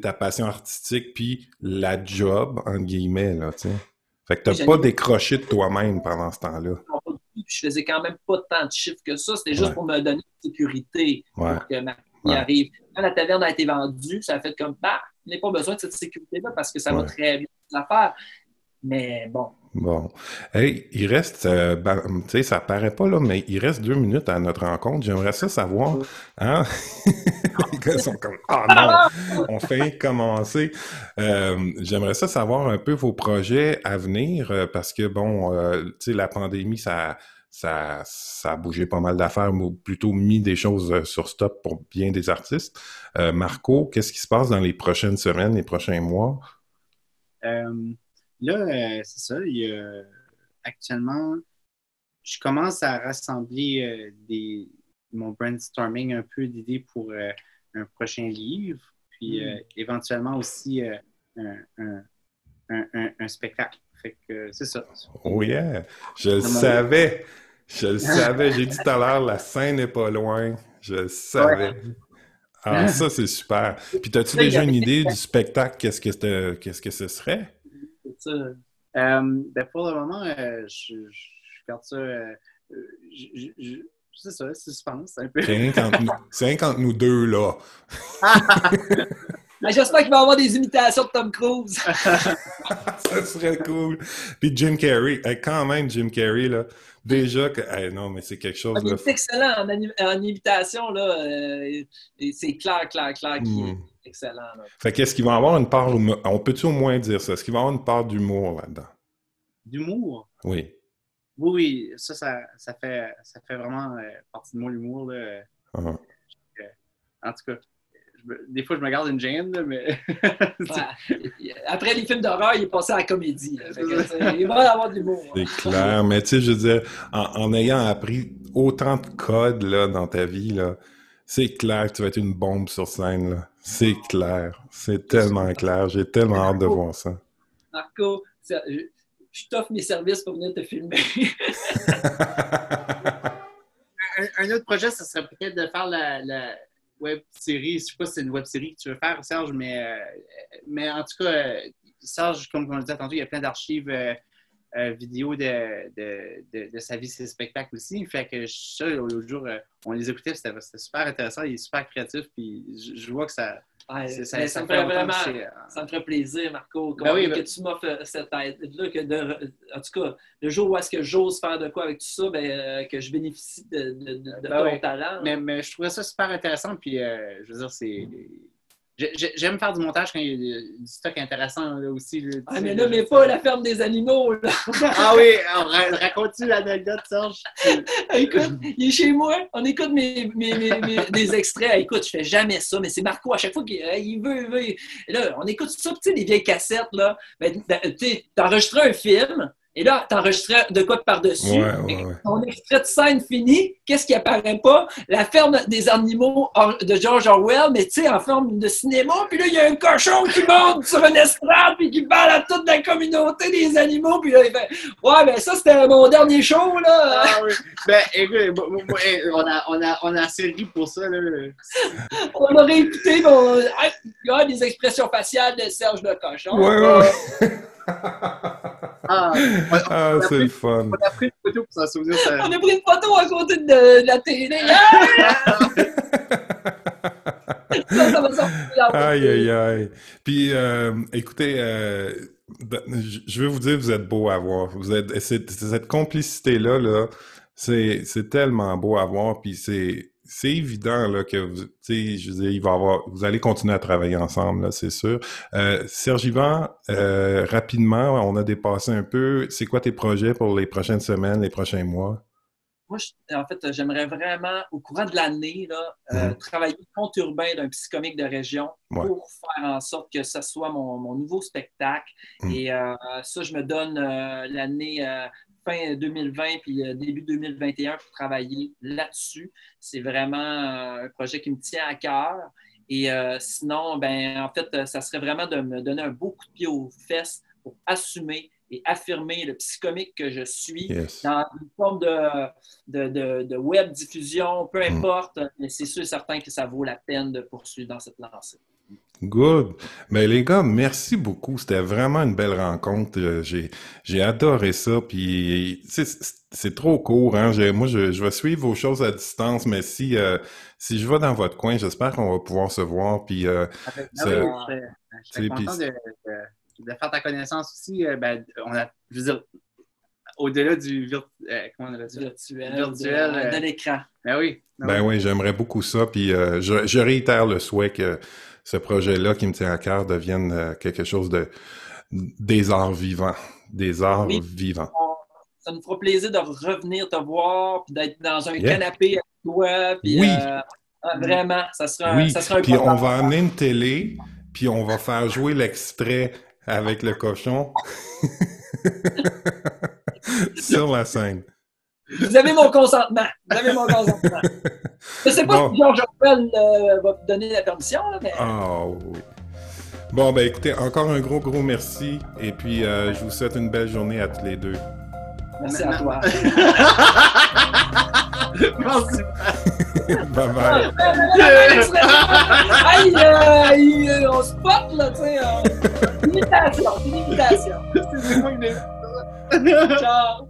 ta passion artistique puis la job, entre guillemets, là, tu sais. Fait que t'as pas décroché de toi-même pendant ce temps-là. Je faisais quand même pas tant de chiffres que ça. C'était juste pour me donner une sécurité pour que ma fille arrive. Quand la taverne a été vendue, ça a fait comme, bah, n'ai pas besoin de cette sécurité-là parce que ça va très bien l'affaire. Mais bon, Bon. Hey, il reste, euh, ben, tu sais, ça paraît pas là, mais il reste deux minutes à notre rencontre. J'aimerais ça savoir, hein? Les gars sont comme, ah non, on fait commencer. Euh, J'aimerais ça savoir un peu vos projets à venir euh, parce que, bon, tu sais, la pandémie, ça, ça, ça a bougé pas mal d'affaires, ou plutôt mis des choses sur stop pour bien des artistes. Marco, qu'est-ce qui se passe dans les prochaines semaines, les prochains mois? Là, euh, c'est ça. actuellement, je commence à rassembler euh, des, mon brainstorming un peu d'idées pour euh, un prochain livre, puis hmm. éventuellement aussi un, spectacle. Fait que c'est ça. Oh yeah! Je le savais! Je le savais. J'ai dit tout à l'heure, la scène n'est pas loin. Je le savais. Ah, ça, c'est super. Puis, as-tu déjà une idée du spectacle? Qu'est-ce que, qu'est-ce que ce serait? Euh, ben pour le moment, euh, je, garde ça. Euh, c'est ça, suspense un peu. C'est entre nous deux, là. Ben, j'espère qu'il va y avoir des imitations de Tom Cruise. ça serait cool. Puis Jim Carrey, quand même, Jim Carrey, là, déjà que. non, mais c'est quelque chose. C'est excellent en, en, imitation, là. c'est clair, clair, clair qu'il est hmm. excellent. Fait qu'est-ce qu'il va avoir une part. On peut-tu au moins dire ça? Est-ce qu'il va avoir une part d'humour là-dedans? D'humour? Oui. Oui, oui, ça, ça, fait, ça fait vraiment euh, partie de moi, l'humour. Uh-huh. En tout cas, des fois, je me garde une gêne, mais. Après les films d'horreur, il est passé à la comédie. il va avoir de l'humour. C'est clair, mais tu sais, je veux dire, en, ayant appris autant de codes là, dans ta vie, c'est clair que tu vas être une bombe sur scène. C'est clair. C'est tellement clair. J'ai tellement hâte de voir ça. Marco, je t'offre mes services pour venir te filmer. un, autre projet, ce serait peut-être de faire la web série. Je sais pas si c'est une web série que tu veux faire, Serge, mais, euh, mais en tout cas, Serge, comme on le disait tantôt, il y a plein d'archives euh, euh, vidéo de, de, de, sa vie, ses spectacles aussi. Fait que ça, l'autre jour, on les écoutait, c'était super intéressant, il est super créatif, puis je vois que ça ça, ça, me ferait vraiment, euh, ça me ferait plaisir, Marco, ben que ben tu m'offres cette aide-là. En tout cas, le jour où est-ce que j'ose faire de quoi avec tout ça, ben, euh, que je bénéficie de, de, de, ben ton talent. Mais, mais, je trouvais ça super intéressant. Puis, euh, je veux dire, c'est J'aime faire du montage quand il y a du stock intéressant là, aussi. ah, mais là, mais pas la ferme des animaux. Là. ah oui, raconte-tu l'anecdote, Serge? écoute, il est chez moi, on écoute mes, mes, mes, des extraits. écoute, je fais jamais ça, mais c'est Marco, à chaque fois qu'il veut, il veut. Et là, on écoute ça, tu sais, les vieilles cassettes, là. Ben, ben tu enregistré un film, et là, tu enregistrais de quoi par-dessus. Ton extrait de scène fini, qu'est-ce qui apparaît pas? La ferme des animaux de George Orwell, mais tu sais, en forme de cinéma. Puis là, il y a un cochon qui monte sur une estrade, puis qui parle à toute la communauté des animaux. Puis là, il fait Ouais, ben ça, c'était mon dernier show, là. Ah oui. Ben, écoute, on a, on, a, on a assez ri pour ça, là. on aurait écouté bon, ah, des expressions faciales de Serge le Cochon. Ouais, ouais. ah, ah c'est le fun. On a pris une photo pour s'en souvenir. Ça... On a pris une photo à côté de, la télé. aïe, aïe, aïe. Puis, euh, écoutez, euh, ben, je veux vous dire, vous êtes beau à voir. Vous êtes, cette complicité-là, là, c'est tellement beau à voir. Puis, c'est c'est évident là, que vous, je veux dire, il va avoir, vous allez continuer à travailler ensemble, c'est sûr. Euh, Serge Yvan, euh, rapidement, on a dépassé un peu. C'est quoi tes projets pour les prochaines semaines, les prochains mois? Moi, en fait, j'aimerais vraiment, au courant de l'année, euh, mmh. travailler compte urbain d'un psychomique de région pour faire en sorte que ce soit mon, nouveau spectacle. Mmh. Et euh, ça, je me donne l'année fin 2020 puis euh, début 2021 pour travailler là-dessus. C'est vraiment euh, un projet qui me tient à cœur. Et euh, sinon, ben, en fait, ça serait vraiment de me donner un beau coup de pied aux fesses pour assumer et affirmer le psychomique que je suis dans une forme de, de, de, web diffusion, peu mm. importe, mais c'est sûr et certain que ça vaut la peine de poursuivre dans cette lancée. Good. Mais les gars, merci beaucoup. C'était vraiment une belle rencontre. Euh, j'ai, j'ai adoré ça. Puis c'est, c'est trop court. Hein? moi, je, je, vais suivre vos choses à distance, mais si, euh, si je vais dans votre coin, j'espère qu'on va pouvoir se voir. Puis, euh, je suis content de, de, faire ta connaissance aussi. Euh, ben, on a, je veux dire, au-delà du comment on virtuel, virtuel de, l'écran. Ben oui. Ben, oui, j'aimerais beaucoup ça. Puis je, je réitère le souhait que ce projet-là qui me tient à cœur devienne euh, quelque chose de des arts vivants, des arts vivants. Ça nous fera plaisir de revenir te voir, puis d'être dans un canapé avec toi. Puis, oui. Euh, ah, vraiment, ça sera, oui. ça sera un Puis on va amener une télé, puis on va faire jouer l'extrait avec le cochon sur la scène. Vous avez mon consentement. Vous avez mon consentement. Je ne sais pas si Georges Orwell euh, va te donner la permission, mais. Ah oui. Bon, ben écoutez, encore un gros, gros merci. Et puis, euh, je vous souhaite une belle journée à tous les deux. Merci à toi. merci. bye bye. Aïe, aïe, on spot, là, tu sais. Imitation, une imitation. C'est moi une Ciao.